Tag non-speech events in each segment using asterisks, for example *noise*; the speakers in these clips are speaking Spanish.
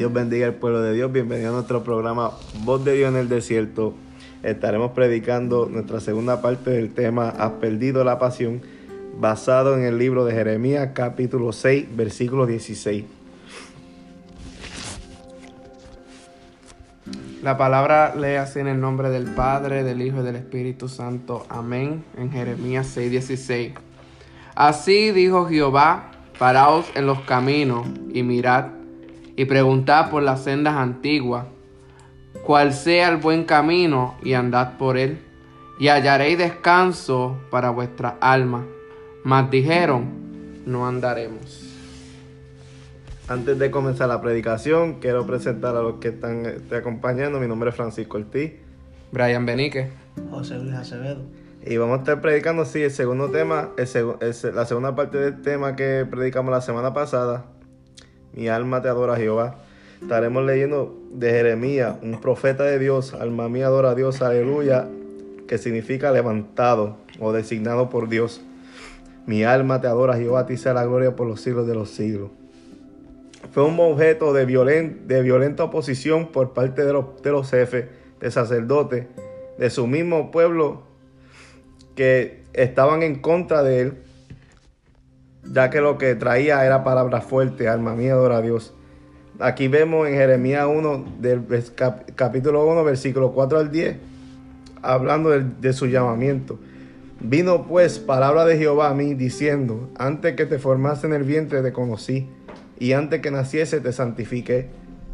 Dios bendiga al pueblo de Dios. Bienvenido a nuestro programa Voz de Dios en el Desierto. Estaremos predicando nuestra segunda parte del tema Has perdido la pasión, basado en el libro de Jeremías capítulo 6, versículo 16. La palabra lee así en el nombre del Padre, del Hijo y del Espíritu Santo. Amén. En Jeremías 6:16. Así dijo Jehová, paraos en los caminos y mirad y preguntad por las sendas antiguas, cuál sea el buen camino y andad por él, y hallaréis descanso para vuestra alma. Mas dijeron, no andaremos. Antes de comenzar la predicación, quiero presentar a los que están te acompañando. Mi nombre es Francisco Ortiz. Brian Benique. José Luis Acevedo. Y vamos a estar predicando, sí, el segundo tema, el seg- el- la segunda parte del tema que predicamos la semana pasada. Mi alma te adora, Jehová. Estaremos leyendo de Jeremías, un profeta de Dios. Alma mía adora a Dios, aleluya, que significa levantado o designado por Dios. Mi alma te adora, Jehová, a ti sea la gloria por los siglos de los siglos. Fue un objeto de, de violenta oposición por parte de los, de los jefes, de sacerdotes, de su mismo pueblo que estaban en contra de él, ya que lo que traía era palabra fuerte, alma mía, adora a Dios. Aquí vemos en Jeremías 1, del capítulo 1, versículo 4 al 10, hablando de, su llamamiento. Vino pues palabra de Jehová a mí diciendo, antes que te formase en el vientre te conocí, y antes que naciese te santifiqué,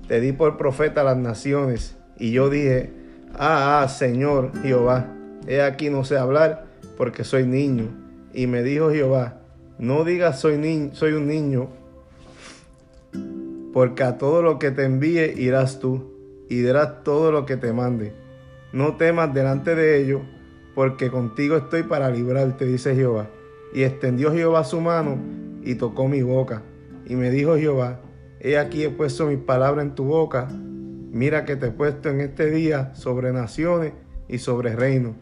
te di por profeta a las naciones, y yo dije, ah, ah, Señor Jehová, he aquí no sé hablar, porque soy niño. Y me dijo Jehová, no digas soy, ni- soy un niño, porque a todo lo que te envíe irás tú, y dirás todo lo que te mande. No temas delante de ellos, porque contigo estoy para librarte, dice Jehová. Y extendió Jehová su mano y tocó mi boca. Y me dijo Jehová, he aquí he puesto mis palabras en tu boca. Mira que te he puesto en este día sobre naciones y sobre reinos,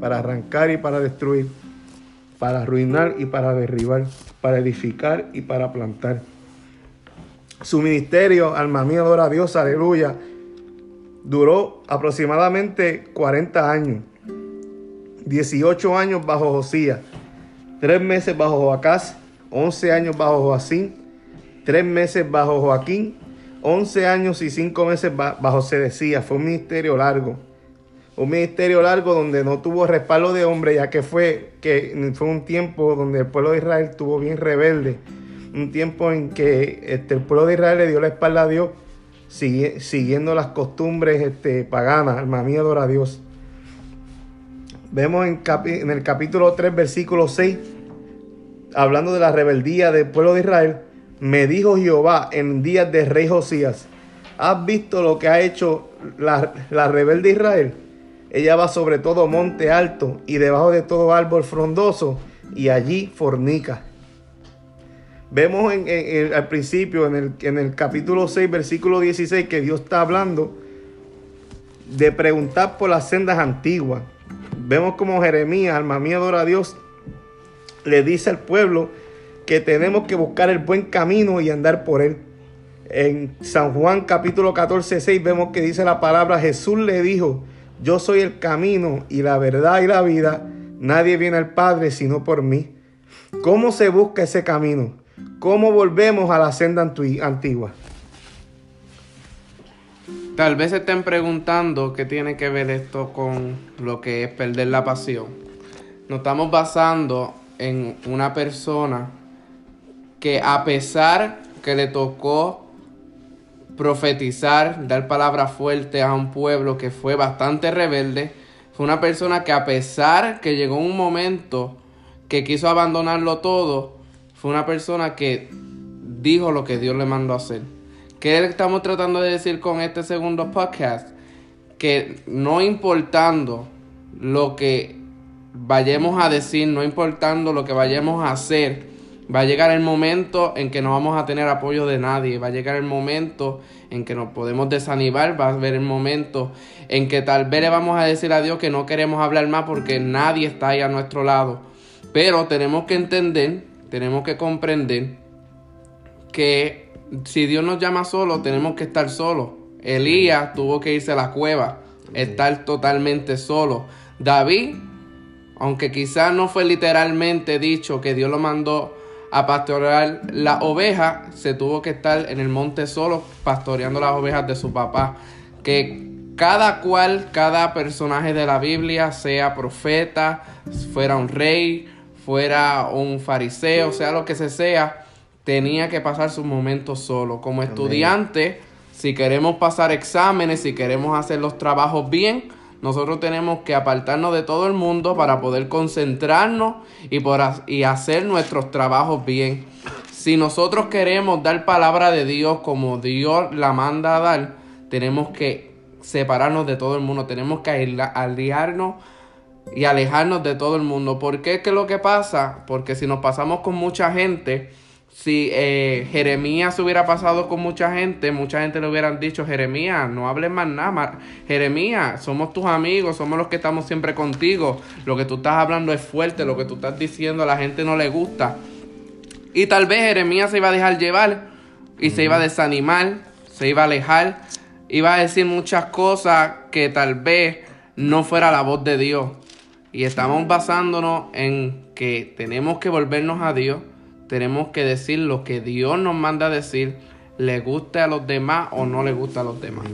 para arrancar y para destruir, para arruinar y para derribar, para edificar y para plantar. Su ministerio, alma mía, adora a Dios, aleluya, duró aproximadamente 40 años. 18 años bajo Josías, 3 meses bajo Joacás, 11 años bajo Joacín, 3 meses bajo Joaquín, 11 años y 5 meses ba- bajo Sedecías. Fue un ministerio largo. Un ministerio largo donde no tuvo respaldo de hombre, ya que fue, que fue un tiempo donde el pueblo de Israel estuvo bien rebelde. Un tiempo en que este, el pueblo de Israel le dio la espalda a Dios, sigue- siguiendo las costumbres este, paganas. Alma mía, adora a Dios. Vemos en, capi- en el capítulo 3, versículo 6, hablando de la rebeldía del pueblo de Israel, me dijo Jehová en días de rey Josías, ¿has visto lo que ha hecho la, la rebelde Israel? Ella va sobre todo monte alto y debajo de todo árbol frondoso y allí fornica. Vemos en- al principio, en el, en el capítulo 6, versículo 16, que Dios está hablando de preguntar por las sendas antiguas. Vemos como Jeremías, alma mía, adora a Dios, le dice al pueblo que tenemos que buscar el buen camino y andar por él. En San Juan capítulo 14, 6 vemos que dice la palabra, Jesús le dijo, yo soy el camino y la verdad y la vida, nadie viene al Padre sino por mí. ¿Cómo se busca ese camino? ¿Cómo volvemos a la senda antigua? Tal vez se estén preguntando qué tiene que ver esto con lo que es perder la pasión. Nos estamos basando en una persona que a pesar que le tocó profetizar, dar palabras fuertes a un pueblo que fue bastante rebelde, fue una persona que a pesar que llegó un momento que quiso abandonarlo todo, fue una persona que dijo lo que Dios le mandó a hacer. ¿Qué estamos tratando de decir con este segundo podcast? Que no importando lo que vayamos a decir, no importando lo que vayamos a hacer, va a llegar el momento en que no vamos a tener apoyo de nadie, va a llegar el momento en que nos podemos desanimar, va a haber el momento en que tal vez le vamos a decir a Dios que no queremos hablar más porque nadie está ahí a nuestro lado. Pero tenemos que entender, tenemos que comprender que si Dios nos llama solo, tenemos que estar solos. Elías tuvo que irse a la cueva, estar totalmente solo. David, aunque quizás no fue literalmente dicho que Dios lo mandó a pastorear la oveja, se tuvo que estar en el monte solo pastoreando las ovejas de su papá. Que cada cual, cada personaje de la Biblia, sea profeta, fuera un rey, fuera un fariseo, sea lo que se sea, tenía que pasar sus momentos solo. Como estudiante, si queremos pasar exámenes, si queremos hacer los trabajos bien, nosotros tenemos que apartarnos de todo el mundo para poder concentrarnos y, por, y hacer nuestros trabajos bien. Si nosotros queremos dar palabra de Dios como Dios la manda a dar, tenemos que separarnos de todo el mundo, tenemos que aliarnos y alejarnos de todo el mundo. ¿Por qué? ¿Qué es lo que pasa? Porque si nos pasamos con mucha gente, si eh, Jeremías hubiera pasado con mucha gente, mucha gente le hubieran dicho, Jeremías, no hables más nada. Jeremías, somos tus amigos, somos los que estamos siempre contigo. Lo que tú estás hablando es fuerte, lo que tú estás diciendo a la gente no le gusta. Y tal vez Jeremías se iba a dejar llevar y se iba a desanimar, se iba a alejar, iba a decir muchas cosas que tal vez no fuera la voz de Dios. Y estamos basándonos en que tenemos que volvernos a Dios tenemos que decir lo que Dios nos manda a decir, le guste a los demás o no le gusta a los demás.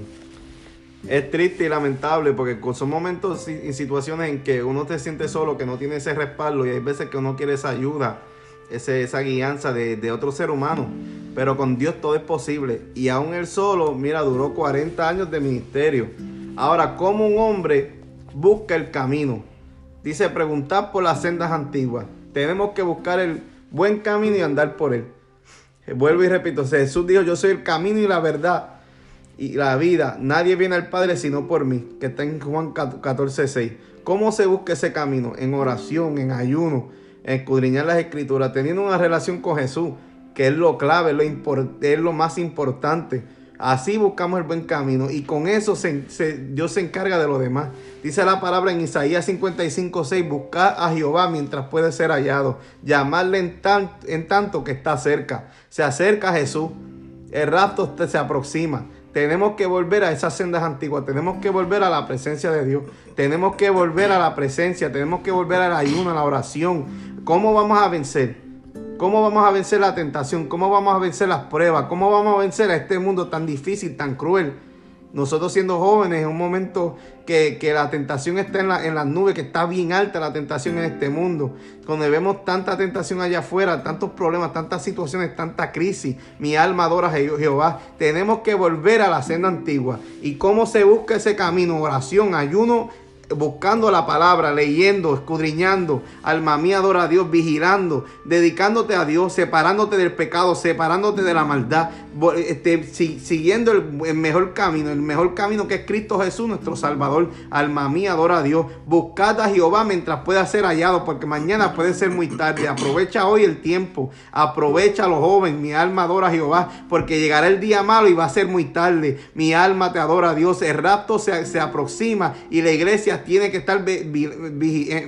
Es triste y lamentable porque son momentos y situaciones en que uno se siente solo, que no tiene ese respaldo y hay veces que uno quiere esa ayuda, ese, esa guianza de, de otro ser humano. Pero con Dios todo es posible. Y aún él solo, mira, duró 40 años de ministerio. Ahora, ¿cómo un hombre busca el camino? Dice, preguntar por las sendas antiguas. Tenemos que buscar el, buen camino y andar por él. Vuelvo y repito, Jesús dijo, yo soy el camino y la verdad y la vida. Nadie viene al Padre sino por mí, que está en Juan 14, 6. ¿Cómo se busca ese camino? En oración, en ayuno, en escudriñar las escrituras, teniendo una relación con Jesús, que es lo clave, lo es lo más importante. Así buscamos el buen camino y con eso Dios se encarga de lo demás. Dice la palabra en Isaías 55, 6, buscar a Jehová mientras puede ser hallado, llamarle en, en tanto que está cerca. Se acerca a Jesús, el rapto se aproxima. Tenemos que volver a esas sendas antiguas, tenemos que volver a la presencia de Dios, tenemos que volver a la presencia, tenemos que volver al ayuno, a la oración. ¿Cómo vamos a vencer? ¿Cómo vamos a vencer la tentación? ¿Cómo vamos a vencer las pruebas? ¿Cómo vamos a vencer a este mundo tan difícil, tan cruel? Nosotros siendo jóvenes, en un momento que, la tentación está en, la, en, las nubes, que está bien alta la tentación en este mundo, donde vemos tanta tentación allá afuera, tantos problemas, tantas situaciones, tanta crisis, mi alma adora a Jehová. Tenemos que volver a la senda antigua. ¿Y cómo se busca ese camino? Oración, ayuno buscando la palabra, leyendo, escudriñando, alma mía adora a Dios, vigilando, dedicándote a Dios, separándote del pecado, separándote de la maldad, este, siguiendo el, mejor camino, el mejor camino que es Cristo Jesús, nuestro Salvador. Alma mía adora a Dios, buscad a Jehová mientras pueda ser hallado, porque mañana puede ser muy tarde. Aprovecha hoy el tiempo, aprovecha a los jóvenes, mi alma adora a Jehová, porque llegará el día malo y va a ser muy tarde. Mi alma te adora a Dios, el rapto se, se aproxima y la iglesia tiene que estar eh,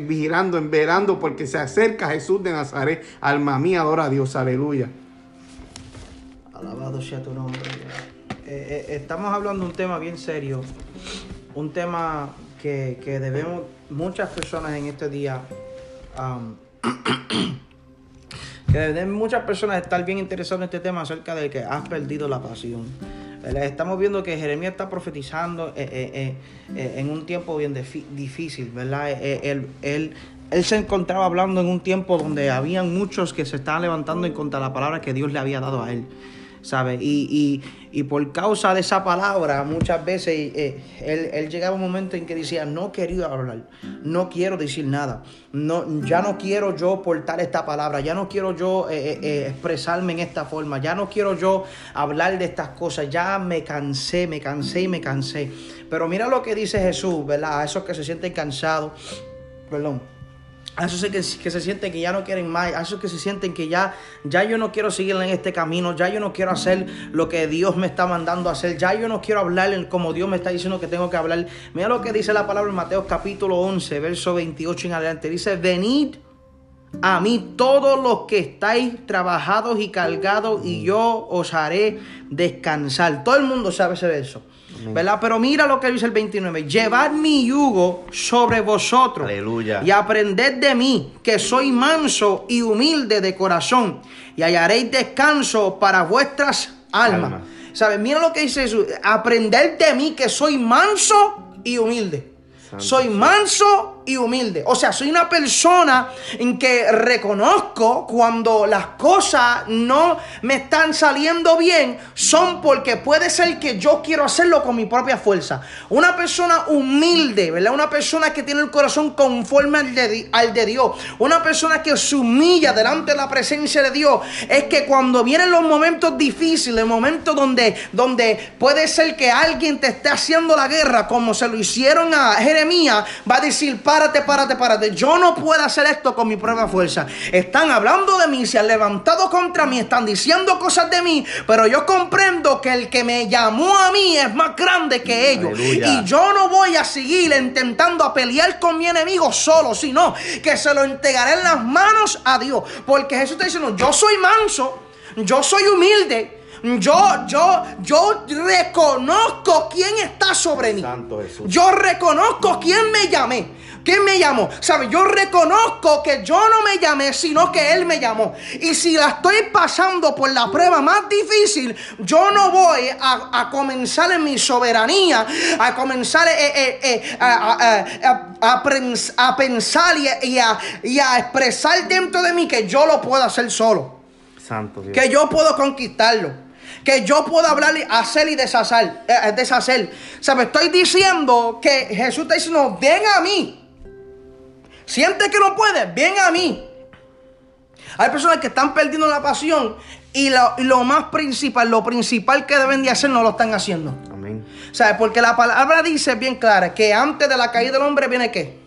vigilando, verando porque se acerca Jesús de Nazaret. Alma mía, adora a Dios, aleluya. Alabado sea tu nombre. Eh, eh, estamos hablando de un tema bien serio, un tema que, debemos muchas personas en este día, *coughs* que deben muchas personas estar bien interesadas en este tema acerca de que has perdido la pasión. Estamos viendo que Jeremías está profetizando eh, eh, eh, en un tiempo bien difícil, ¿verdad? Él, él, él, se encontraba hablando en un tiempo donde habían muchos que se estaban levantando en contra de la palabra que Dios le había dado a él. ¿Sabes? Y, por causa de esa palabra, muchas veces eh, él, llegaba un momento en que decía, no querido hablar, no quiero decir nada, no, ya no quiero yo portar esta palabra, ya no quiero yo eh, eh, expresarme en esta forma, ya no quiero yo hablar de estas cosas, ya me cansé, me cansé y me cansé. Pero mira lo que dice Jesús, ¿verdad? A esos que se sienten cansados, perdón a esos que, se sienten que ya no quieren más, a esos que se sienten que ya, ya yo no quiero seguir en este camino, ya yo no quiero hacer lo que Dios me está mandando a hacer, ya yo no quiero hablar como Dios me está diciendo que tengo que hablar. Mira lo que dice la palabra en Mateo capítulo 11, verso 28 en adelante. Dice, venid a mí todos los que estáis trabajados y cargados y yo os haré descansar. Todo el mundo sabe ese verso. ¿Verdad? Pero mira lo que dice el 29. Llevad mi yugo sobre vosotros. Aleluya. Y aprended de mí, que soy manso y humilde de corazón. Y hallaréis descanso para vuestras almas. Alma. ¿Sabes? Mira lo que dice Jesús. Aprended de mí, que soy manso y humilde. Santo soy manso y humilde. O sea, soy una persona en que reconozco cuando las cosas no me están saliendo bien, son porque puede ser que yo quiero hacerlo con mi propia fuerza. Una persona humilde, ¿verdad? Una persona que tiene el corazón conforme al de, al de Dios. Una persona que se humilla delante de la presencia de Dios. Es que cuando vienen los momentos difíciles, momentos donde, donde puede ser que alguien te esté haciendo la guerra, como se lo hicieron a Jeremías, va a decir, párate, párate, párate. Yo no puedo hacer esto con mi propia fuerza. Están hablando de mí, se han levantado contra mí, están diciendo cosas de mí, pero yo comprendo que el que me llamó a mí es más grande que ellos. Aleluya. Y yo no voy a seguir intentando a pelear con mi enemigo solo, sino que se lo entregaré en las manos a Dios. Porque Jesús está diciendo, yo soy manso, yo soy humilde. Yo, yo, yo reconozco quién está sobre mí. Santo Jesús. Yo reconozco quién me llamé. ¿Quién me llamó? ¿Sabe? Yo reconozco que yo no me llamé, sino que Él me llamó. Y si la estoy pasando por la prueba más difícil, yo no voy a, a comenzar en mi soberanía, a comenzar eh, eh, eh, a, a- pensar y a- y a- y a expresar dentro de mí que yo lo puedo hacer solo Santo Dios. que yo puedo conquistarlo. Que yo puedo hablar, y hacer y deshacer. eh, deshacer. ¿Sabe? Estoy diciendo que Jesús está diciendo, ven a mí. Siente que no puedes, ven a mí. Hay personas que están perdiendo la pasión y lo, y lo más principal, lo principal que deben de hacer no lo están haciendo. Amén. ¿Sabes? Porque la palabra dice bien clara que antes de la caída del hombre viene qué?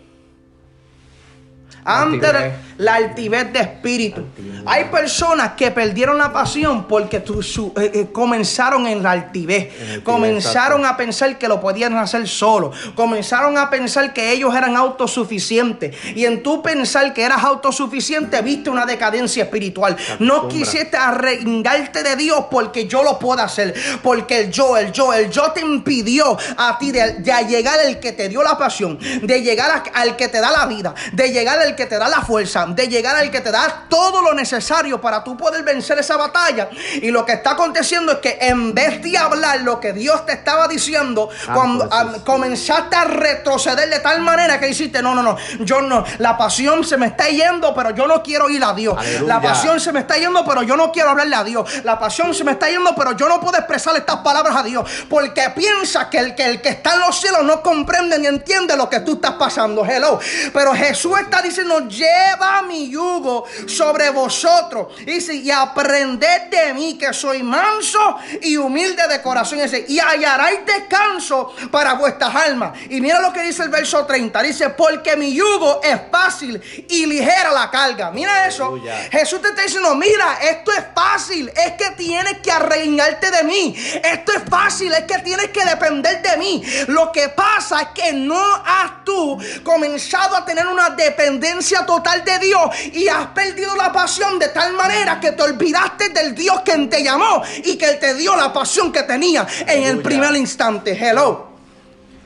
Antes de Altivez. la altivez de espíritu. Hay personas que perdieron la pasión porque tu- su- eh, eh, comenzaron en la altivez. En altivez, comenzaron a pensar que lo podían hacer solo. Comenzaron a pensar que ellos eran autosuficientes. Y en tu pensar que eras autosuficiente, viste una decadencia espiritual. No quisiste arreglarte de Dios porque yo lo puedo hacer. Porque el yo, el yo, el yo te impidió a ti de, de llegar al que te dio la pasión, de llegar a- al que te da la vida, de llegar al que te da la fuerza, de llegar al que te da todo lo necesario para tú poder vencer esa batalla. Y lo que está aconteciendo es que en vez de hablar lo que Dios te estaba diciendo, Santo cuando ah, Jesús. comenzaste a retroceder de tal manera que dijiste, no, no, no, yo no, la pasión se me está yendo, pero yo no quiero ir a Dios. Aleluya. La pasión se me está yendo, pero yo no quiero hablarle a Dios. La pasión se me está yendo, pero yo no puedo expresar estas palabras a Dios. Porque piensa que el que, el que está en los cielos no comprende ni entiende lo que tú estás pasando. Hello. Pero Jesús está diciendo, lleva mi yugo sobre vosotros. Y dice, y aprended de mí que soy manso y humilde de corazón. Y dice, y hallaréis descanso para vuestras almas. Y mira lo que dice el verso 30. Dice, porque mi yugo es fácil y ligera la carga. Mira eso. Aleluya. Jesús te está diciendo, mira, esto es fácil, es que tienes que arreglarte de mí. Esto es fácil, es que tienes que depender de mí. Lo que pasa es que no has tú comenzado a tener una dependencia total de Dios y has perdido la pasión de tal manera que te olvidaste del Dios que te llamó y que te dio la pasión que tenía en el primer instante. Hello.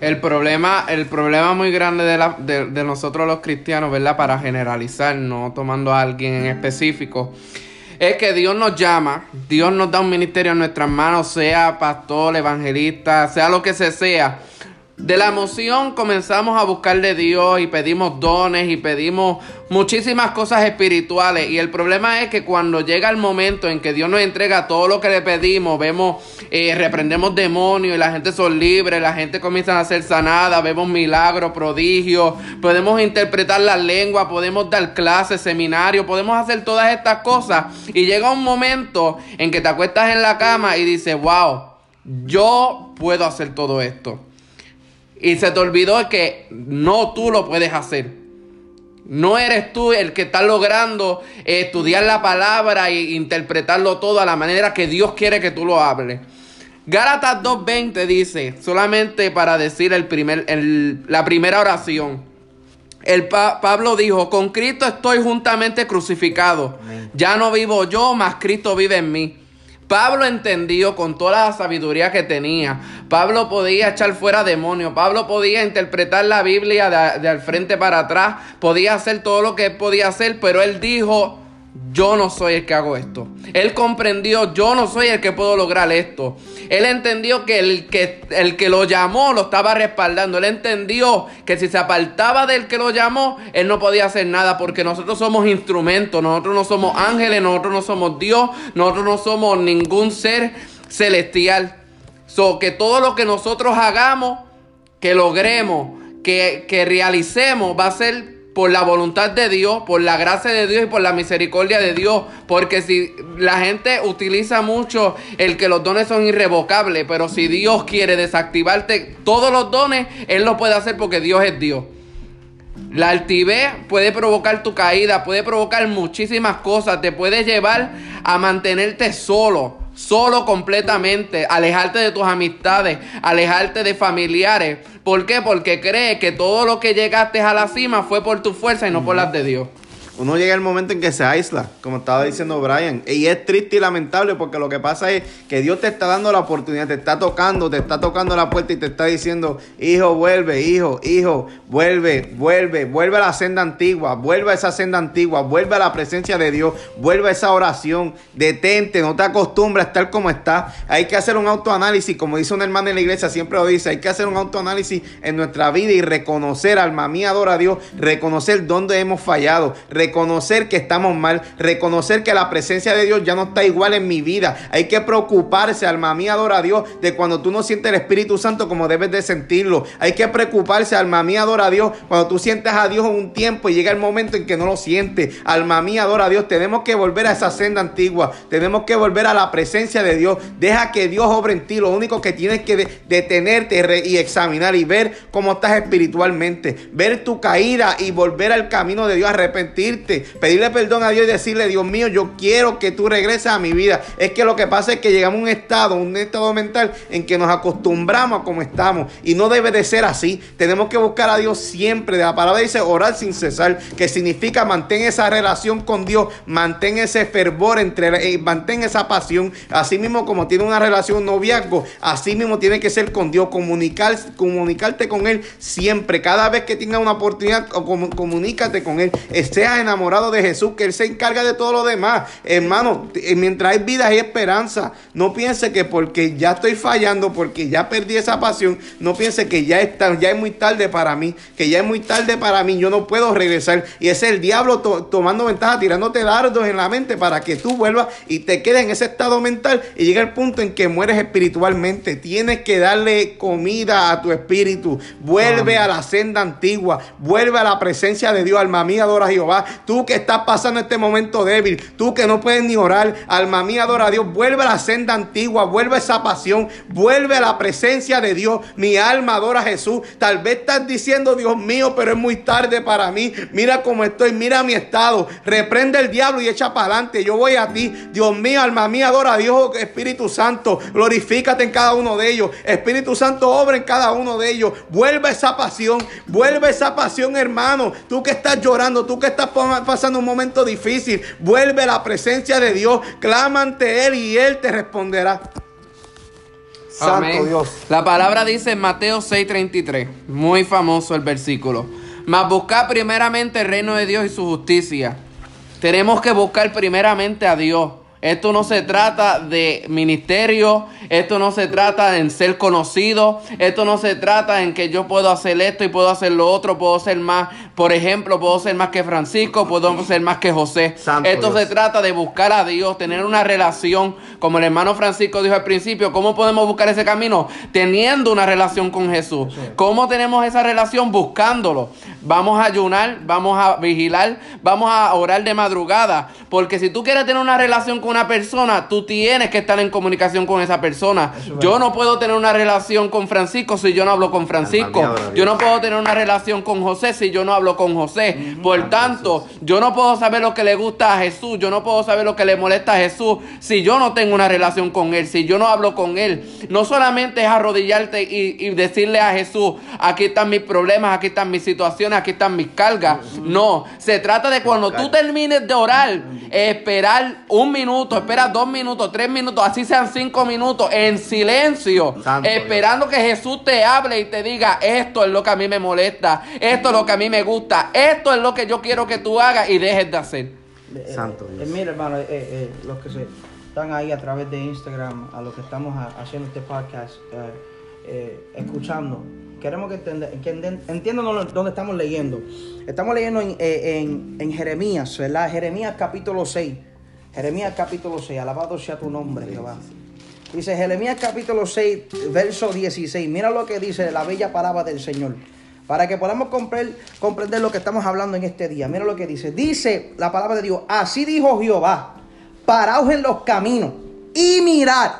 El problema, el problema muy grande de, la- de- de nosotros los cristianos, ¿verdad? Para generalizar, no tomando a alguien en específico, es que Dios nos llama, Dios nos da un ministerio en nuestras manos, sea pastor, evangelista, sea lo que se sea. De la emoción comenzamos a buscar de Dios y pedimos dones y pedimos muchísimas cosas espirituales. Y el problema es que cuando llega el momento en que Dios nos entrega todo lo que le pedimos, vemos, eh, reprendemos demonios y la gente son libres, la gente comienza a ser sanada, vemos milagros, prodigios, podemos interpretar la lengua, podemos dar clases, seminarios, podemos hacer todas estas cosas. Y llega un momento en que te acuestas en la cama y dices, wow, yo puedo hacer todo esto. Y se te olvidó que no tú lo puedes hacer. No eres tú el que está logrando estudiar la palabra e interpretarlo todo a la manera que Dios quiere que tú lo hables. Gálatas 2.20 dice, solamente para decir el primer, el- la primera oración. el Pablo dijo, con Cristo estoy juntamente crucificado. Ya no vivo yo, mas Cristo vive en mí. Pablo entendió con toda la sabiduría que tenía. Pablo podía echar fuera demonios. Pablo podía interpretar la Biblia de, de al frente para atrás. Podía hacer todo lo que podía hacer, pero él dijo, yo no soy el que hago esto. Él comprendió, yo no soy el que puedo lograr esto. Él entendió que el que, el que lo llamó lo estaba respaldando. Él entendió que si se apartaba del que lo llamó, él no podía hacer nada porque nosotros somos instrumentos, nosotros no somos ángeles, nosotros no somos Dios, nosotros no somos ningún ser celestial. So, que todo lo que nosotros hagamos, que logremos, que, que realicemos, va a ser por la voluntad de Dios, por la gracia de Dios y por la misericordia de Dios. Porque si la gente utiliza mucho el que los dones son irrevocables, pero si Dios quiere desactivarte todos los dones, Él lo puede hacer porque Dios es Dios. La altivez puede provocar tu caída, puede provocar muchísimas cosas, te puede llevar a mantenerte solo solo completamente, alejarte de tus amistades, alejarte de familiares. ¿Por qué? Porque crees que todo lo que llegaste a la cima fue por tu fuerza y no por las de Dios uno llega el momento en que se aísla, como estaba diciendo Brian. Y es triste y lamentable porque lo que pasa es que Dios te está dando la oportunidad, te está tocando, te está tocando la puerta y te está diciendo, hijo, vuelve, hijo, hijo, vuelve, vuelve, vuelve a la senda antigua, vuelve a esa senda antigua, vuelve a la presencia de Dios, vuelve a esa oración, detente, no te acostumbres a estar como estás. Hay que hacer un autoanálisis, como dice un hermano en la iglesia, siempre lo dice, hay que hacer un autoanálisis en nuestra vida y reconocer, alma mía, adora a Dios, reconocer dónde hemos fallado, reconocer que estamos mal, reconocer que la presencia de Dios ya no está igual en mi vida. Hay que preocuparse, alma mía, adora a Dios, de cuando tú no sientes el Espíritu Santo como debes de sentirlo. Hay que preocuparse, alma mía, adora a Dios, cuando tú sientes a Dios un tiempo y llega el momento en que no lo sientes. Alma mía, adora a Dios. Tenemos que volver a esa senda antigua. Tenemos que volver a la presencia de Dios. Deja que Dios obre en ti. Lo único que tienes que detenerte y examinar y ver cómo estás espiritualmente. Ver tu caída y volver al camino de Dios, arrepentir pedirle perdón a Dios y decirle, Dios mío, yo quiero que tú regreses a mi vida. Es que lo que pasa es que llegamos a un estado, un estado mental en que nos acostumbramos a como estamos y no debe de ser así. Tenemos que buscar a Dios siempre. La palabra dice orar sin cesar, que significa mantén esa relación con Dios, mantén ese fervor entre, eh, mantén esa pasión. Así mismo como tiene una relación noviazgo, así mismo tiene que ser con Dios, comunicar, comunicarte con Él siempre. Cada vez que tenga una oportunidad, comunícate con Él. Sea enamorado de Jesús, que Él se encarga de todo lo demás. Hermano, eh, mientras hay vida hay esperanza. No piense que porque ya estoy fallando, porque ya perdí esa pasión, no piense que ya, está, ya es muy tarde para mí, que ya es muy tarde para mí, yo no puedo regresar. Y es el diablo tomando ventaja, tirándote dardos en la mente para que tú vuelvas y te quedes en ese estado mental y llega el punto en que mueres espiritualmente. Tienes que darle comida a tu espíritu. Vuelve a la senda antigua, vuelve a la presencia de Dios, alma mía, adora a Jehová. Tú que estás pasando este momento débil, tú que no puedes ni orar, alma mía, adora a Dios, vuelve a la senda antigua, vuelve a esa pasión, vuelve a la presencia de Dios. Mi alma adora a Jesús. Tal vez estás diciendo, Dios mío, pero es muy tarde para mí. Mira cómo estoy, mira mi estado. Reprende el diablo y echa para adelante. Yo voy a ti. Dios mío, alma mía, adora a Dios, Espíritu Santo. Glorifícate en cada uno de ellos. Espíritu Santo, obra en cada uno de ellos. Vuelve esa pasión, vuelve esa pasión, hermano. Tú que estás llorando, tú que estás pasando un momento difícil, vuelve a la presencia de Dios, clama ante Él y Él te responderá. Santo Dios. La palabra dice en Mateo 6:33, muy famoso el versículo. Mas buscar primeramente el reino de Dios y su justicia. Tenemos que buscar primeramente a Dios. Esto no se trata de ministerio, esto no se trata en ser conocido, esto no se trata en que yo puedo hacer esto y puedo hacer lo otro, puedo ser más, por ejemplo, puedo ser más que Francisco, puedo ser más que José. esto se trata de buscar a Dios, tener una relación, como el hermano Francisco dijo al principio, ¿cómo podemos buscar ese camino? Teniendo una relación con Jesús. ¿Cómo tenemos esa relación? Buscándolo. Vamos a ayunar, vamos a vigilar, vamos a orar de madrugada, porque si tú quieres tener una relación con una persona, tú tienes que estar en comunicación con esa persona. Yo no puedo tener una relación con Francisco si yo no hablo con Francisco. Yo no puedo tener una relación con José si yo no hablo con José. Por tanto, yo no puedo saber lo que le gusta a Jesús. Yo no puedo saber lo que le molesta a Jesús si yo no tengo una relación con Él, si yo no hablo con Él. No solamente es arrodillarte y, y decirle a Jesús, aquí están mis problemas, aquí están mis situaciones aquí están mis cargas. No, se trata de cuando tú termines de orar, esperar un minuto, esperar dos minutos, tres minutos, así sean cinco minutos, en silencio, Santo esperando que Jesús te hable y te diga, esto es lo que a mí me molesta, esto es lo que a mí me gusta, esto es lo que yo quiero que tú hagas y dejes de hacer. Eh, Santo eh, Dios. mira, hermano, eh, eh, los que se están ahí a través de Instagram, a los que estamos ha- haciendo este podcast, eh, eh, escuchando, queremos que, entende- que enten- entiendan dónde estamos leyendo. Estamos leyendo en, eh, en- en Jeremías, ¿verdad? Jeremías capítulo 6. Jeremías capítulo 6, alabado sea tu nombre, Jehová. Dice Jeremías capítulo 6, verso 16. Mira lo que dice la bella palabra del Señor. Para que podamos comprender, comprender lo que estamos hablando en este día. Mira lo que dice. Dice la palabra de Dios. Así dijo Jehová. Paraos en los caminos y mirad.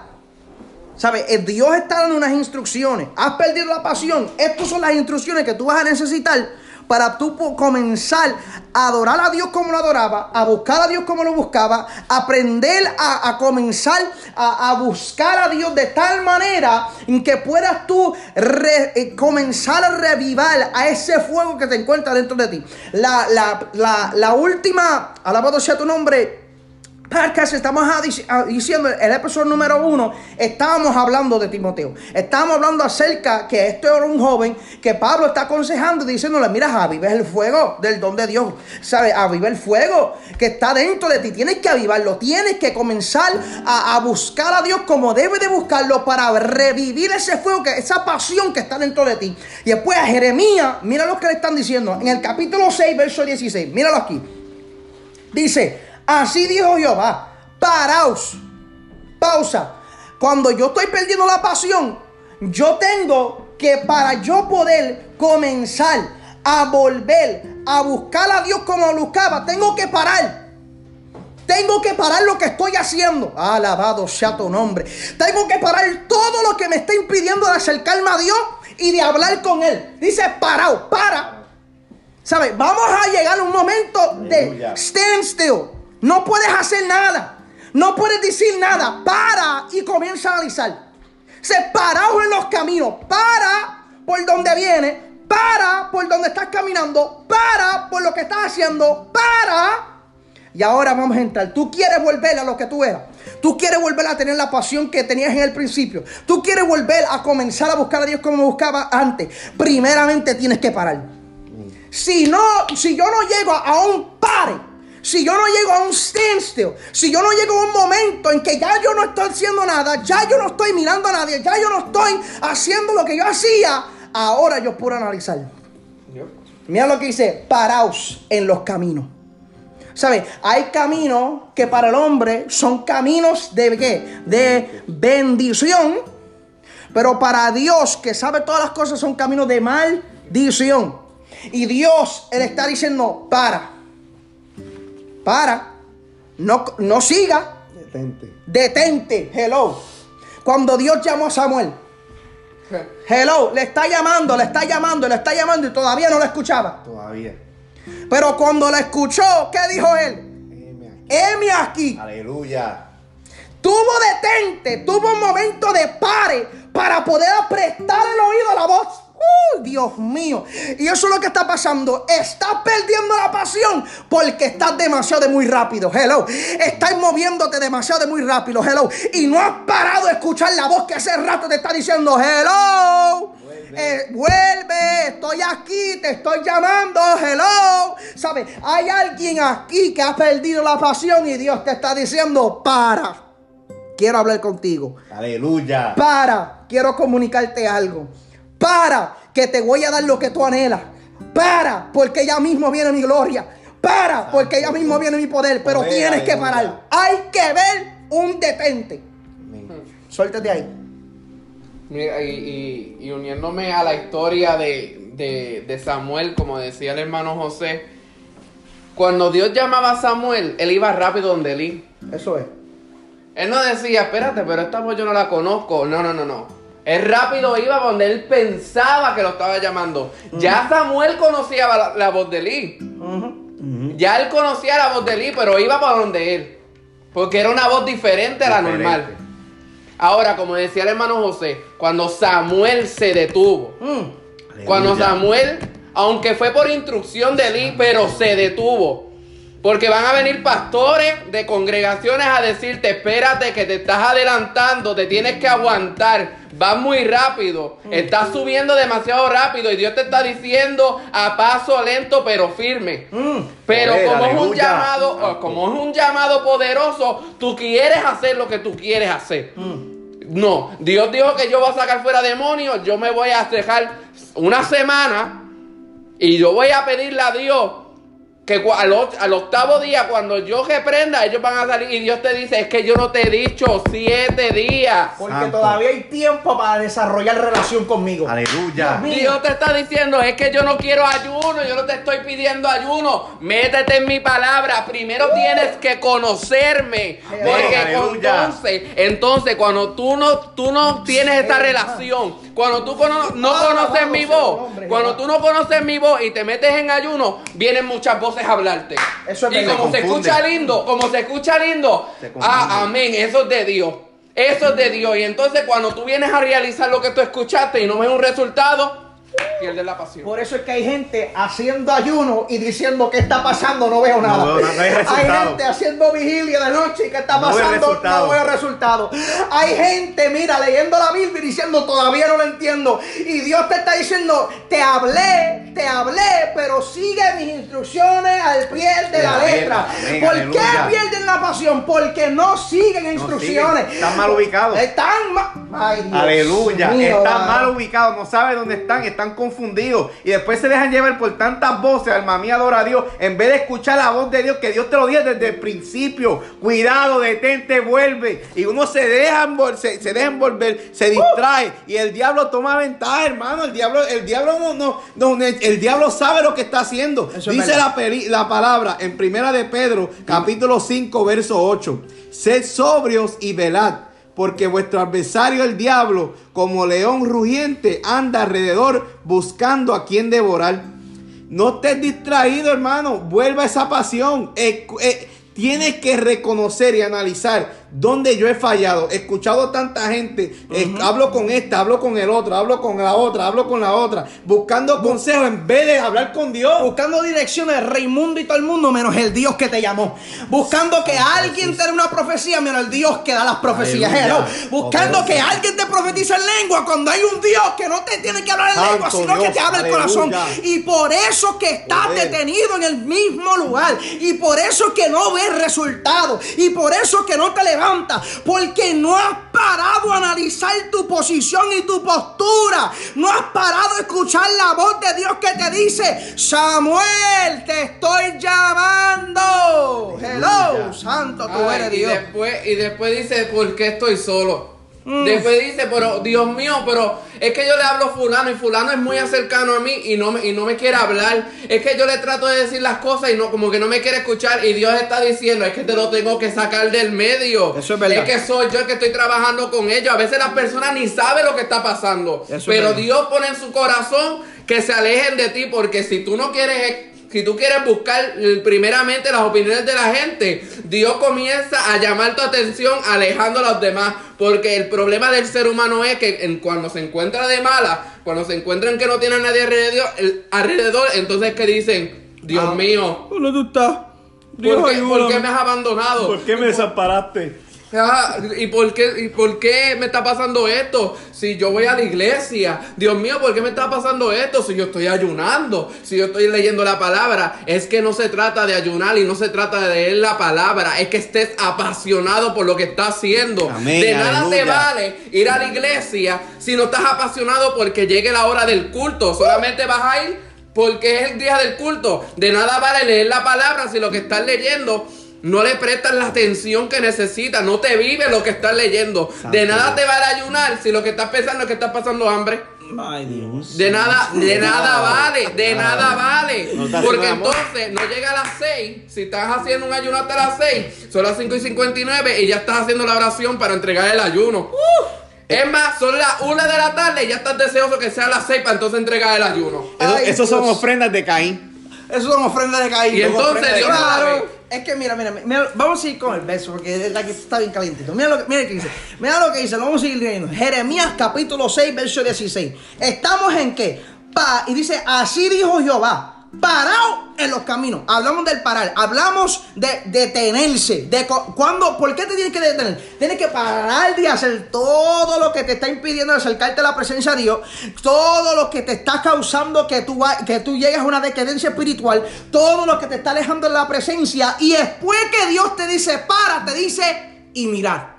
¿Sabes? Dios está dando unas instrucciones. Has perdido la pasión. Estas son las instrucciones que tú vas a necesitar para tú comenzar a adorar a Dios como lo adoraba, a buscar a Dios como lo buscaba, aprender a, comenzar a, a buscar a Dios de tal manera en que puedas tú re- eh, comenzar a revivar a ese fuego que te encuentra dentro de ti. La, la, la, la última, alabado sea tu nombre, podcast estamos diciendo el episodio número uno estábamos hablando de Timoteo. Estábamos hablando acerca que esto era un joven que Pablo está aconsejando diciéndole mira aviva el fuego del don de Dios sabes aviva el fuego que está dentro de ti. Tienes que avivarlo tienes que comenzar a, a buscar a Dios como debe de buscarlo para revivir ese fuego que esa pasión que está dentro de ti. Y después a Jeremías mira lo que le están diciendo. En el capítulo 6 verso 16 míralo aquí. Dice, así dijo Jehová, paraos, pausa. Cuando yo estoy perdiendo la pasión, yo tengo que para yo poder comenzar a volver a buscar a Dios como lo buscaba, tengo que parar. Tengo que parar lo que estoy haciendo. Alabado sea tu nombre. Tengo que parar todo lo que me está impidiendo de acercarme a Dios y de hablar con Él. Dice, parado, para. ¿Sabes? Vamos a llegar a un momento de standstill. No puedes hacer nada. No puedes decir nada. Para y comienza a analizar. Se paraos en los caminos. Para por donde viene. Para por donde estás caminando. Para por lo que estás haciendo. Para. Y ahora vamos a entrar. Tú quieres volver a lo que tú eras. Tú quieres volver a tener la pasión que tenías en el principio. Tú quieres volver a comenzar a buscar a Dios como buscaba antes. Primeramente tienes que parar. Si no, si yo no llego a un pare, si yo no llego a un standstill, si yo no llego a un momento en que ya yo no estoy haciendo nada, ya yo no estoy mirando a nadie, ya yo no estoy haciendo lo que yo hacía, ahora yo puedo analizar. Mira lo que dice, paraos en los caminos. ¿Sabes? Hay caminos que para el hombre son caminos de qué? De bendición. Pero para Dios, que sabe todas las cosas, son caminos de maldición. Y Dios, Él está diciendo, para. Para. No, no siga. Detente. Detente. Hello. Cuando Dios llamó a Samuel. Hello. Le está llamando, le está llamando, le está llamando y todavía no lo escuchaba. Todavía. Pero cuando la escuchó, ¿qué dijo él? Heme aquí. Aquí. Aleluya. Tuvo detente, tuvo un momento de pare para poder prestar el oído a la voz. ¡Uh, Dios mío! Y eso es lo que está pasando. Estás perdiendo la pasión porque estás demasiado de muy rápido. Hello. Estás moviéndote demasiado de muy rápido. Hello. Y no has parado de escuchar la voz que hace rato te está diciendo, hello. Eh, vuelve, estoy aquí, te estoy llamando, hello. ¿Sabes? Hay alguien aquí que ha perdido la pasión y Dios te está diciendo, para. Quiero hablar contigo. Aleluya. Para, quiero comunicarte algo. Para, que te voy a dar lo que tú anhelas. Para, porque ya mismo viene mi gloria. Para, porque ya mismo viene mi poder. Pero tienes que parar. Hay que ver un detente. Suéltate ahí. Mira, y, y- y uniéndome a la historia de, de- de Samuel, como decía el hermano José, cuando Dios llamaba a Samuel, él iba rápido donde Eli. Eso es. Él no decía, espérate, pero esta voz yo no la conozco. No, no, no, no. Él rápido iba donde él pensaba que lo estaba llamando. Ya Samuel conocía la, la voz de Eli. Ya él conocía la voz de Eli, pero iba para donde él. Porque era una voz diferente a la Diferente. normal. Ahora, como decía el hermano José, cuando Samuel se detuvo, Mm. cuando. Samuel aunque fue por instrucción de Lee, pero se detuvo. Porque van a venir pastores de congregaciones a decirte, espérate que te estás adelantando, te tienes que aguantar, vas muy rápido, estás subiendo demasiado rápido y Dios te está diciendo a paso lento pero firme. Mm. Pero como es un llamado, como es un llamado poderoso, tú quieres hacer lo que tú quieres hacer. Mm. No, Dios dijo que yo voy a sacar fuera demonios, yo me voy a dejar una semana y yo voy a pedirle a Dios que al, o- al octavo día, cuando yo reprenda, ellos van a salir y Dios te dice, es que yo no te he dicho siete días. Porque Santo. todavía hay tiempo para desarrollar relación conmigo. Aleluya. Dios Dios te está diciendo, es que yo no quiero ayuno, yo no te estoy pidiendo ayuno. Métete en mi palabra. Primero tienes que conocerme. Porque Aleluya. entonces, entonces, cuando tú no, tú no tienes esta relación, cuando tú cono- no conoces mi voz, cuando tú no conoces mi voz y te metes en ayuno, vienen muchas voces a hablarte. Eso es y como se escucha lindo, como se escucha lindo, Se ah, amén, eso es de Dios. Eso es de Dios. Y entonces cuando tú vienes a realizar lo que tú escuchaste y no ves un resultado, pierdes la pasión. Por eso es que hay gente haciendo ayuno y diciendo qué está pasando, no veo nada. veo nada, no hay gente haciendo vigilia de noche y qué está No veo pasando, no veo resultado. Hay gente, mira, leyendo la Biblia y diciendo todavía no lo entiendo. Y Dios te está diciendo, te hablé, te hablé, pero sigue mis instrucciones al pie de la la letra. ¿Por aleluya. qué pierden la pasión? Porque no siguen instrucciones. siguen, están mal ubicados. Están mal. Aleluya, mío, están va. mal ubicados, no saben dónde están, están confundidos y después se dejan llevar por tantas voces, alma mía, adora a Dios, en vez de escuchar la voz de Dios, que Dios te lo diga desde el principio, cuidado, detente, vuelve. Y uno se deja, se, se deja envolver, se distrae. Y el diablo toma ventaja, hermano, el diablo, el diablo no, no, no, el diablo sabe lo que está haciendo, Eso dice la, peri- la palabra en primera de Pedro, capítulo 5, verso 8, sed sobrios y velad. Porque vuestro adversario el diablo, como león rugiente, anda alrededor buscando a quien devorar. No estés distraído, hermano. Vuelva esa pasión. Eh, eh, tienes que reconocer y analizar dónde yo he fallado. He escuchado tanta gente. eh, hablo con esta, hablo con el otro, hablo con la otra, hablo con la otra. Buscando consejos en vez de hablar con Dios. Buscando direcciones, Raimundo y todo el mundo, menos el Dios que te llamó. Buscando que alguien te dé una profecía, menos el Dios que da las profecías. Hello. Buscando que alguien te profetice en lengua cuando hay un Dios que no te tiene que hablar en Santo lengua, sino que te habla el corazón. Y por eso que estás detenido en el mismo lugar. Y por eso que no ves resultados. Y por eso que no te levantas. Porque no has parado a analizar tu posición y tu postura. No has parado a escuchar la voz de Dios que te dice, Samuel, te estoy llamando. Hello, santo, tú Ay, eres y Dios. después, y después dice, ¿por qué estoy solo? Mm. Después dice, pero Dios mío, pero es que yo le hablo a fulano y fulano es muy cercano a mí y no, me, y no me quiere hablar. Es que yo le trato de decir las cosas y no como que no me quiere escuchar y Dios está diciendo, es que te lo tengo que sacar del medio. Eso es verdad. que soy yo el que estoy trabajando con ellos. A veces las personas ni saben lo que está pasando. Eso es pero. Dios pone en su corazón que se alejen de ti porque si tú no quieres si tú quieres buscar eh, primeramente las opiniones de la gente, Dios comienza a llamar tu atención alejando a los demás. Porque el problema del ser humano es que en- cuando se encuentra de mala, cuando se encuentran que no tiene a nadie alrededor, el- alrededor entonces que dicen, Dios Ah. mío, ¿Dónde tú estás? ¿por qué, por qué me has abandonado? me desamparaste? Ah, ¿y, por qué, ¿Y por qué me está pasando esto? Si yo voy a la iglesia, Dios mío, ¿por qué me está pasando esto? Si yo estoy ayunando, si yo estoy leyendo la palabra, es que no se trata de ayunar y no se trata de leer la palabra, es que estés apasionado por lo que estás haciendo. Amén, de nada te vale ir a la iglesia si no estás apasionado porque llegue la hora del culto, solamente vas a ir porque es el día del culto. De nada vale leer la palabra si lo que estás leyendo no le prestas la atención que necesitas, no te vive lo que estás leyendo. Santo de nada Dios. te vale ayunar si lo que estás pensando es que estás pasando hambre. Ay, Dios. De nada, de nada vale, de nada vale. Porque entonces no llega a las 6. Si estás haciendo un ayuno hasta las 6, son las 5 y 59 y ya estás haciendo la oración para entregar el ayuno. Es más, son las 1 de la tarde y ya estás deseoso que sea las 6 para entonces entregar el ayuno. Ay, esos son ofrendas de Caín. Eso son ofrendas de caído. Y entonces Dios no la claro. ve. Es que mira, mira, vamos a ir con el verso porque la que está bien calientito. Mira lo que, mira lo que dice. Mira lo que dice, lo vamos a seguir leyendo. Jeremías capítulo 6, verso 16. Estamos en qué? pa, y dice, así dijo Jehová. Parado en los caminos. Hablamos del parar. Hablamos de detenerse. De cuando, ¿Por qué te tienes que detener? Tienes que parar de hacer todo lo que te está impidiendo acercarte a la presencia de Dios. Todo lo que te está causando que tú, que tú llegues a una decadencia espiritual. Todo lo que te está alejando de la presencia. Y después que Dios te dice para, te dice y mirar.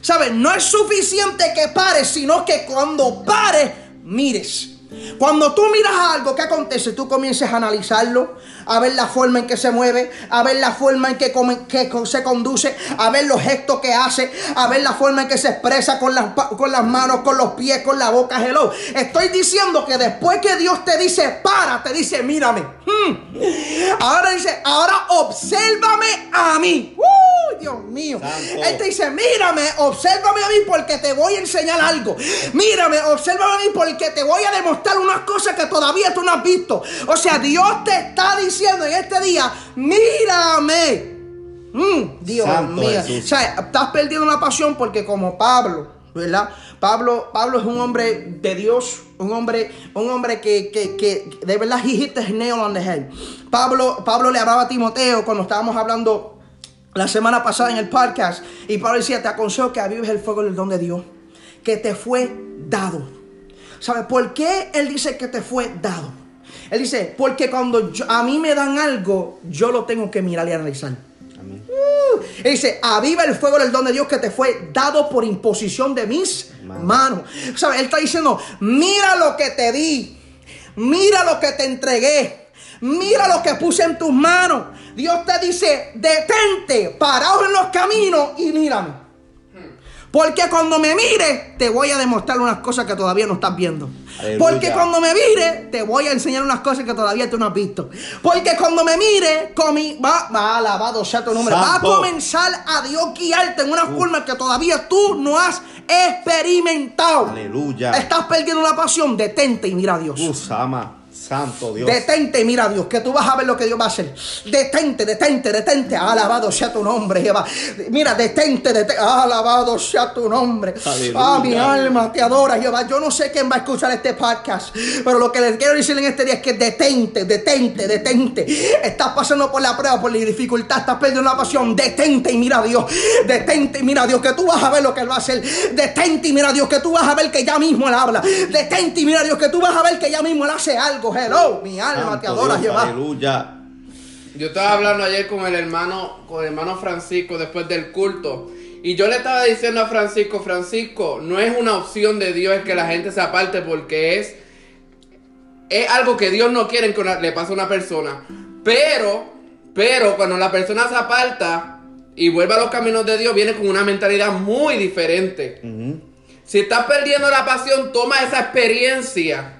¿Sabes? No es suficiente que pares, sino que cuando pares, mires. Cuando tú miras algo que acontece, tú comienzas a analizarlo, a ver la forma en que se mueve, a ver la forma en que, se conduce, a ver los gestos que hace, a ver la forma en que se expresa con las, con las manos, con los pies, con la boca. Hello. Estoy diciendo que después que Dios te dice para, te dice mírame. Hmm. Ahora dice, ahora obsérvame a mí. ¡Uh! Dios mío. Él te dice, mírame, obsérvame a mí porque te voy a enseñar algo. Mírame, obsérvame a mí porque te voy a demostrar unas cosas que todavía tú no has visto. O sea, Dios te está diciendo en este día, mírame. Mm, Dios mío. O sea, estás perdiendo la pasión porque como Pablo, ¿verdad? Pablo, Pablo es un hombre de Dios, un hombre, un hombre que, que, de verdad he hit the nail on the head. Pablo, Pablo le hablaba a Timoteo cuando estábamos hablando la semana pasada en el podcast y Pablo decía, te aconsejo que avives el fuego del don de Dios, que te fue dado. ¿Sabes por qué él dice que te fue dado? Él dice, porque cuando a mí me dan algo, yo lo tengo que mirar y analizar. Uh, él dice, aviva el fuego del don de Dios que te fue dado por imposición de mis manos. Él está diciendo, mira lo que te di, mira lo que te entregué, mira lo que puse en tus manos. Dios te dice, detente, paraos en los caminos y mírame. Porque cuando me mire, te voy a demostrar unas cosas que todavía no estás viendo. Porque cuando me mire, te voy a enseñar unas cosas que todavía tú no has visto. Porque cuando me mire, comi, va, va, alabado sea tu nombre. Va a comenzar a Dios guiarte en una forma que todavía tú no has experimentado. Aleluya. Estás perdiendo la pasión, detente y mira a Dios. Usama. Santo Dios. Detente, mira Dios, que tú vas a ver lo que Dios va a hacer. Detente, detente, detente. Alabado sea tu nombre, Jehová. Mira, detente, detente. Alabado sea tu nombre. Ah, mi alma te adora, Jehová. Yo no sé quién va a escuchar este podcast, pero lo que les quiero decir en este día es que detente, detente, detente. Estás pasando por la prueba, por la dificultad, estás perdiendo la pasión. Detente y mira a Dios. Detente y mira a Dios, que tú vas a ver lo que Él va a hacer. Detente y mira Dios, que tú vas a ver que ya mismo Él habla. Detente y mira Dios, que tú vas a ver que ya mismo Él hace algo hello, mi alma te adora, Jehová. Aleluya. Yo estaba hablando ayer con el hermano, con el hermano Francisco después del culto. Y yo le estaba diciendo a Francisco, Francisco, no es una opción de Dios que la gente se aparte porque es, es algo que Dios no quiere que le pase a una persona. Pero, pero cuando la persona se aparta y vuelve a los caminos de Dios, viene con una mentalidad muy diferente. Si estás perdiendo la pasión, toma esa experiencia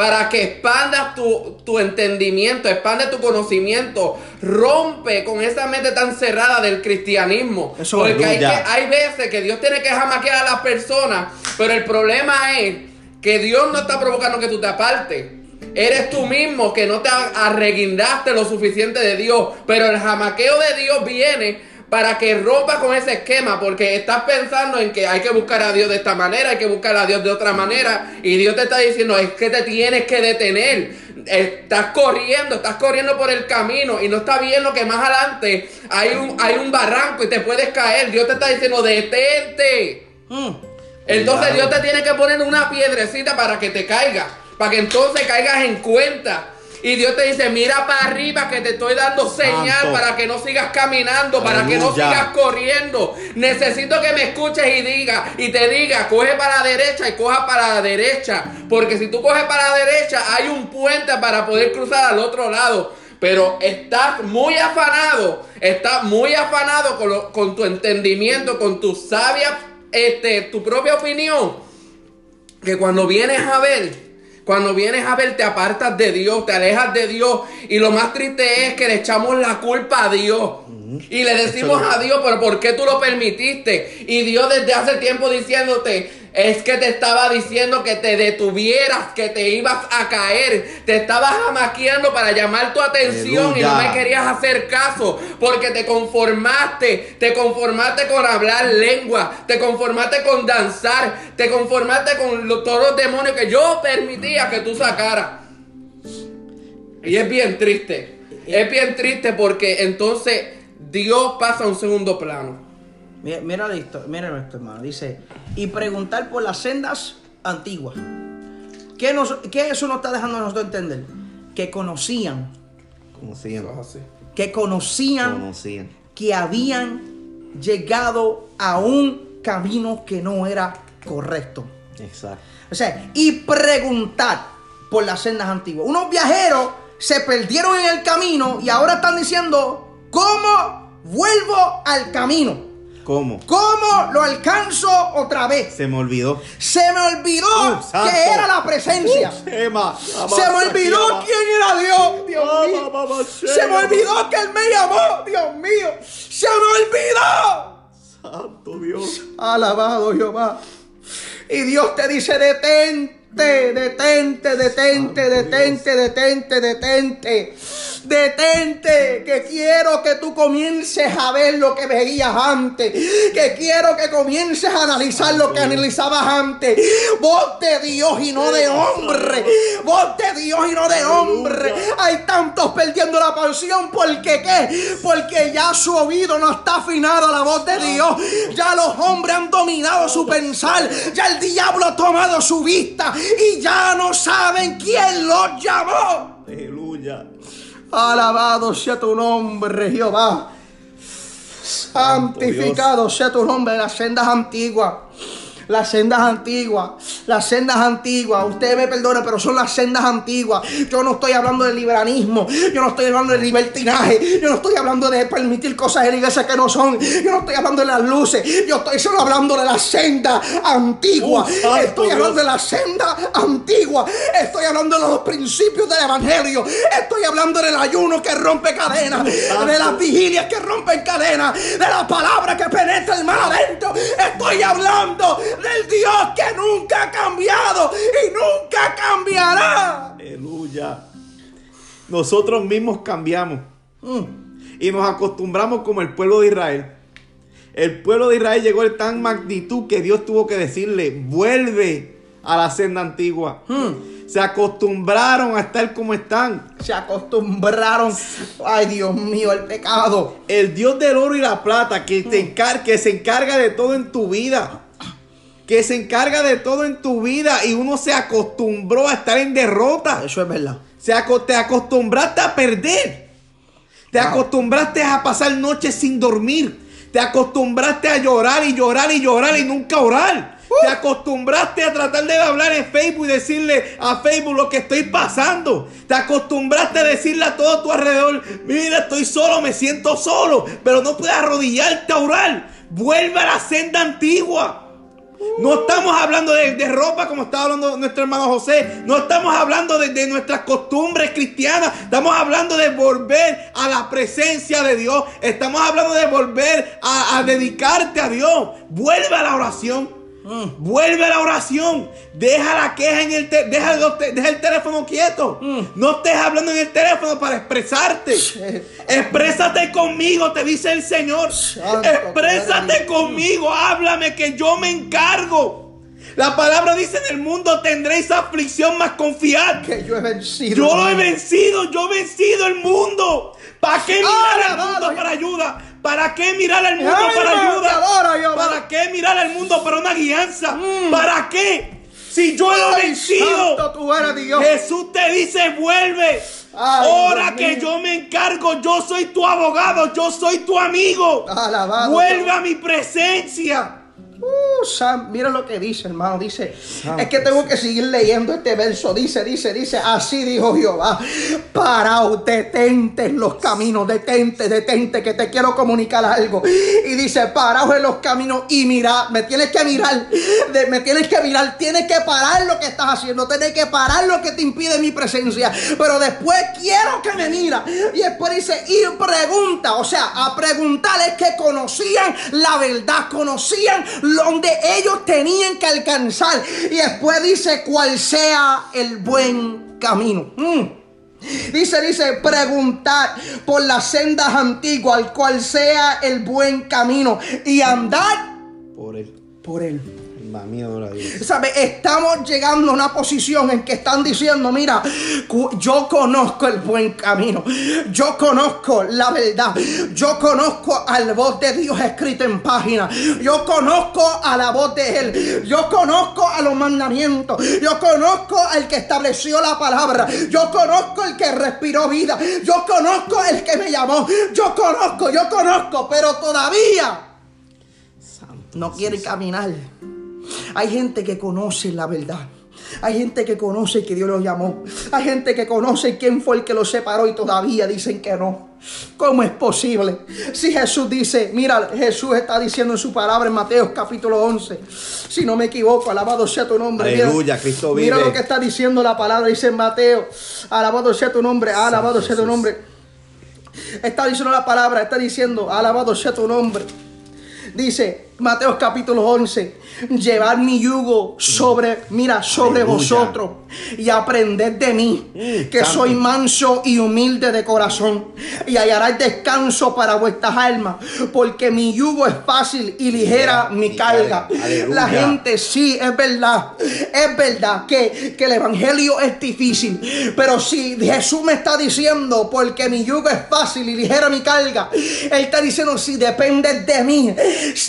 para que expandas tu, entendimiento, expande tu conocimiento, rompe con esa mente tan cerrada del cristianismo. Porque hay, hay veces que Dios tiene que jamaquear a las personas, pero el problema es que Dios no está provocando que tú te apartes. Eres tú mismo que no te arreguindaste lo suficiente de Dios, pero el jamaqueo de Dios viene para que rompa con ese esquema, porque estás pensando en que hay que buscar a Dios de esta manera, hay que buscar a Dios de otra manera, y Dios te está diciendo, es que te tienes que detener, estás corriendo, estás corriendo por el camino y no estás viendo que más adelante hay un, hay un barranco y te puedes caer, Dios te está diciendo, detente. Mm. Entonces Dios te tiene que poner una piedrecita para que te caiga, para que entonces caigas en cuenta. Y Dios te dice, mira para arriba que te estoy dando señal para que no sigas caminando, para que no sigas corriendo. Necesito que me escuches y diga y te diga, coge para la derecha y coja para la derecha. Porque si tú coges para la derecha, hay un puente para poder cruzar al otro lado. Pero estás muy afanado, estás muy afanado con, con tu entendimiento, con tu sabia, este, tu propia opinión. Que cuando vienes a ver, cuando vienes a ver, te apartas de Dios, te alejas de Dios. Y lo más triste es que le echamos la culpa a Dios. Y le decimos a Dios, pero ¿por qué tú lo permitiste? Y Dios desde hace tiempo diciéndote, Es que te estaba diciendo que te detuvieras, que te ibas a caer. Te estabas amaqueando para llamar tu atención y no me querías hacer caso porque te conformaste. Te conformaste con hablar lengua. Te conformaste con danzar. Te conformaste con lo- todos los demonios que yo permitía que tú sacaras. Y es bien triste. Es bien triste porque entonces Dios pasa a un segundo plano. Mira, mira esto, mira esto, hermano. Dice, y preguntar por las sendas antiguas. ¿Qué, nos, qué eso nos está dejando a nosotros entender? Que conocían, Conocían. que conocían Conocían. que habían llegado a un camino que no era correcto. Exacto. O sea, y preguntar por las sendas antiguas. Unos viajeros se perdieron en el camino y ahora están diciendo, ¿cómo vuelvo al camino? ¿Cómo? ¿Cómo lo alcanzo otra vez? Se me olvidó. Se me olvidó Uh, que era la presencia. Emma, Se me olvidó quién era Dios, Dios mío. Se me olvidó que Él me llamó, Dios mío. Se me olvidó. Santo Dios. Alabado Jehová. Y Dios te dice, detente, detente, detente, detente, detente, detente. Detente, que quiero que tú comiences a ver lo que veías antes. Que quiero que comiences a analizar lo que analizabas antes. Voz de Dios y no de hombre. Voz de Dios y no de hombre. Hay tantos perdiendo la pasión. porque qué? Porque ya su oído no está afinado a la voz de Dios. Ya los hombres han dominado su pensar. Ya el diablo ha tomado su vista. Y ya no saben quién los llamó. Aleluya. Alabado sea tu nombre, Jehová. Santificado sea tu nombre, las sendas antiguas. Las sendas antiguas, las sendas antiguas. Usted me perdone, pero son las sendas antiguas. Yo no estoy hablando del liberalismo. Yo no estoy hablando del libertinaje. Yo no estoy hablando de permitir cosas en la iglesia que no son. Yo no estoy hablando de las luces. Yo estoy solo hablando de la senda antigua. Uh, estoy hablando de la senda antigua. Estoy hablando de los principios del evangelio. Estoy hablando del ayuno que rompe cadenas. De las vigilias que rompen cadenas. De la palabra que penetra el mal adentro. Estoy hablando del Dios que nunca ha cambiado y nunca cambiará. Aleluya. Nosotros mismos cambiamos. Mm. Y nos acostumbramos como el pueblo de Israel. El pueblo de Israel llegó a tan magnitud que Dios tuvo que decirle, vuelve a la senda antigua. Mm. Se acostumbraron a estar como están. Se acostumbraron, ay Dios mío, al pecado. El Dios del oro y la plata que, te encar- que se encarga de todo en tu vida. Que se encarga de todo en tu vida y uno se acostumbró a estar en derrota. Eso es verdad. Se aco- te acostumbraste a perder. Te Wow. acostumbraste a pasar noches sin dormir. Te acostumbraste a llorar y llorar y llorar y nunca orar. Te acostumbraste a tratar de hablar en Facebook y decirle a Facebook lo que estoy pasando. Te acostumbraste a decirle a todo tu alrededor, mira, estoy solo, me siento solo, pero no puedes arrodillarte a orar. Vuelve a la senda antigua. No estamos hablando de, ropa como estaba hablando nuestro hermano José. No estamos hablando de, de nuestras costumbres cristianas. Estamos hablando de volver a la presencia de Dios. Estamos hablando de volver a, a dedicarte a Dios. Vuelve a la oración. Vuelve a la oración. Deja la queja en el te- deja, te- deja el teléfono quieto. No estés hablando en el teléfono para expresarte. Exprésate conmigo, te dice el Señor. Santo Exprésate conmigo, háblame que yo me encargo. La palabra dice en el mundo tendréis aflicción más confiad. Que yo he vencido. Yo lo he vencido, yo he vencido el mundo. ¿Para qué mirar al Alabado mundo para ayuda? ¿Para qué mirar al mundo Ay, para ayuda? adoro. ¿Para qué mirar al mundo para una guianza? ¿Para qué? Si yo lo he Mm. Vencido. Jesús te dice, vuelve. Ahora que mío. yo me encargo, yo soy tu abogado, yo soy tu amigo. Alabado Vuelve a mi presencia. Uh, Sam, mira lo que dice, hermano. Dice, es que tengo que seguir leyendo este verso. Dice, dice, dice, así dijo Jehová. Paraos, detente en los caminos, detente, detente, que te quiero comunicar algo. Y dice, paraos en los caminos y mira, me tienes que mirar, de- me tienes que mirar, tienes que parar lo que estás haciendo, tienes que parar lo que te impide mi presencia. Pero después quiero que me mira. Y después dice, y pregunta, o sea, a preguntar es que conocían la verdad, conocían donde ellos tenían que alcanzar. Y después dice cuál sea el buen camino. Mm. Dice, dice, preguntar por las sendas antiguas, cual sea el buen camino y andar Por él. por él. Alma. Estamos llegando a una posición en que están diciendo, mira, yo conozco el buen camino, yo conozco la verdad, yo conozco al voz de Dios escrito en página, yo conozco a la voz de Él, yo conozco a los mandamientos, yo conozco al que estableció la palabra, yo conozco el que respiró vida, yo conozco el que me llamó, yo conozco, yo conozco, pero todavía no quiere caminar. Hay gente que conoce la verdad. Hay gente que conoce que Dios los llamó. Hay gente que conoce quién fue el que los separó y todavía dicen que no. ¿Cómo es posible? Si Jesús dice, mira, Jesús está diciendo en su palabra en Mateo capítulo 11, si no me equivoco, alabado sea tu nombre. Mira- Aleluya, Cristo Mira vive. lo que está diciendo la palabra, dice en Mateo, alabado sea tu nombre, alabado sea tu nombre. Está diciendo la palabra, está diciendo, alabado sea tu nombre. Dice Mateo capítulo 11, llevar mi yugo sobre, mira, sobre Aleluya. vosotros y aprended de mí, que santo. soy manso y humilde de corazón, y hallarás descanso para vuestras almas, porque mi yugo es fácil y ligera mi mi carga. carga. Aleluya. La gente sí, es verdad, es verdad que, que el evangelio es difícil, pero si Jesús me está diciendo, porque mi yugo es fácil y ligera mi carga, Él está diciendo, si dependes de mí,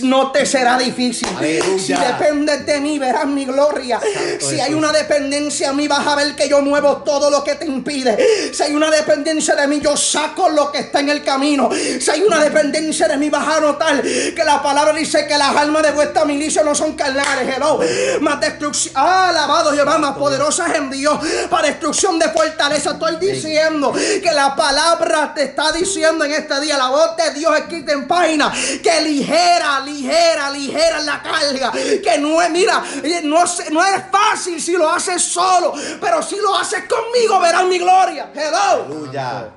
no te será difícil. Aleluya. Si dependes de mí, verás mi gloria. si hay Jesús. una dependencia a mí, vas a ver que yo muevo todo lo que te impide. Si hay una dependencia de mí, yo saco lo que está en el camino. Si hay una dependencia de mí, vas a notar que la palabra dice que las almas de vuestra milicia no son carnales. Hello. Más destrucción. Ah, alabado Jehová, más poderosas en Dios. Para destrucción de fortaleza. Estoy diciendo que la palabra te está diciendo en este día, la voz de Dios escrita en página, que ligera, ligera, ligera la carga. Que no es, mira, no, se- no es fácil si lo haces solo, pero si lo haces conmigo, verás mi gloria. Hello. Aleluya.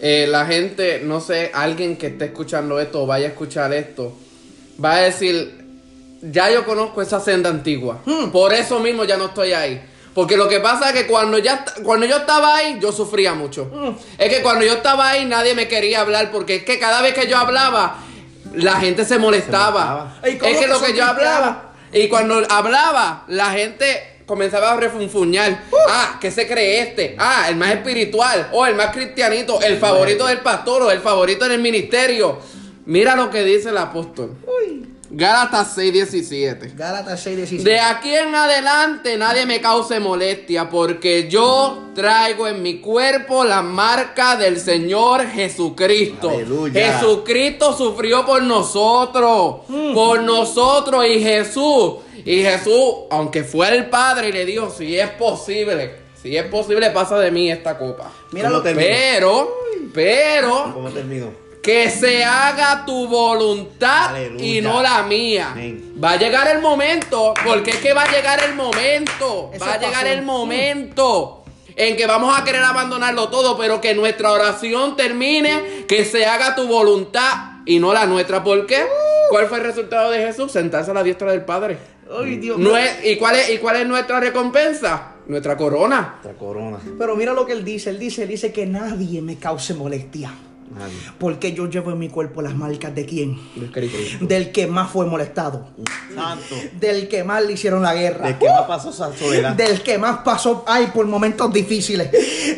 Eh, la gente, no sé, alguien que esté escuchando esto o vaya a escuchar esto, va a decir, ya yo conozco esa senda antigua, por eso mismo ya no estoy ahí. Porque lo que pasa es que cuando, ya, cuando yo estaba ahí, yo sufría mucho. Es que cuando yo estaba ahí, nadie me quería hablar, porque es que cada vez que yo hablaba, la gente se molestaba. ¿Y cómo es que que lo que yo hablaba, y cuando hablaba, la gente comenzaba a refunfuñar. Ah, ¿qué se cree este? Ah, el más espiritual. O el más cristianito. El favorito del pastor o el favorito en el ministerio. Mira lo que dice el apóstol. Gálatas 6:17. Gálatas 6, 17. De aquí en adelante nadie me cause molestia porque yo traigo en mi cuerpo la marca del Señor Jesucristo. Aleluya. Jesucristo sufrió por nosotros, por nosotros y Jesús. Y Jesús, aunque fue el Padre y le dijo, si es posible, si es posible, pasa de mí esta copa. Mira ¿Cómo lo que termina? Pero, pero, ¿Cómo terminó? Que se haga tu voluntad Aleluya. y no la mía. Amén. Va a llegar el momento, porque es que va a llegar el momento, Eso va a llegar pasó. el momento en que vamos a querer abandonarlo todo, pero que nuestra oración termine, que se haga tu voluntad y no la nuestra. ¿Por qué? ¿Cuál fue el resultado de Jesús? Sentarse a la diestra del Padre. Ay, Dios No es- ¿y, cuál es, ¿Y cuál es nuestra recompensa? Nuestra corona. Esta corona. Pero mira lo que él dice. Él dice, él dice que nadie me cause molestia. Nadie. Porque yo llevo en mi cuerpo las marcas de quién? Del que más fue molestado. Santo. Del que más le hicieron la guerra. ¿De qué más pasó esa soledad? Del que más pasó, ay, por momentos difíciles.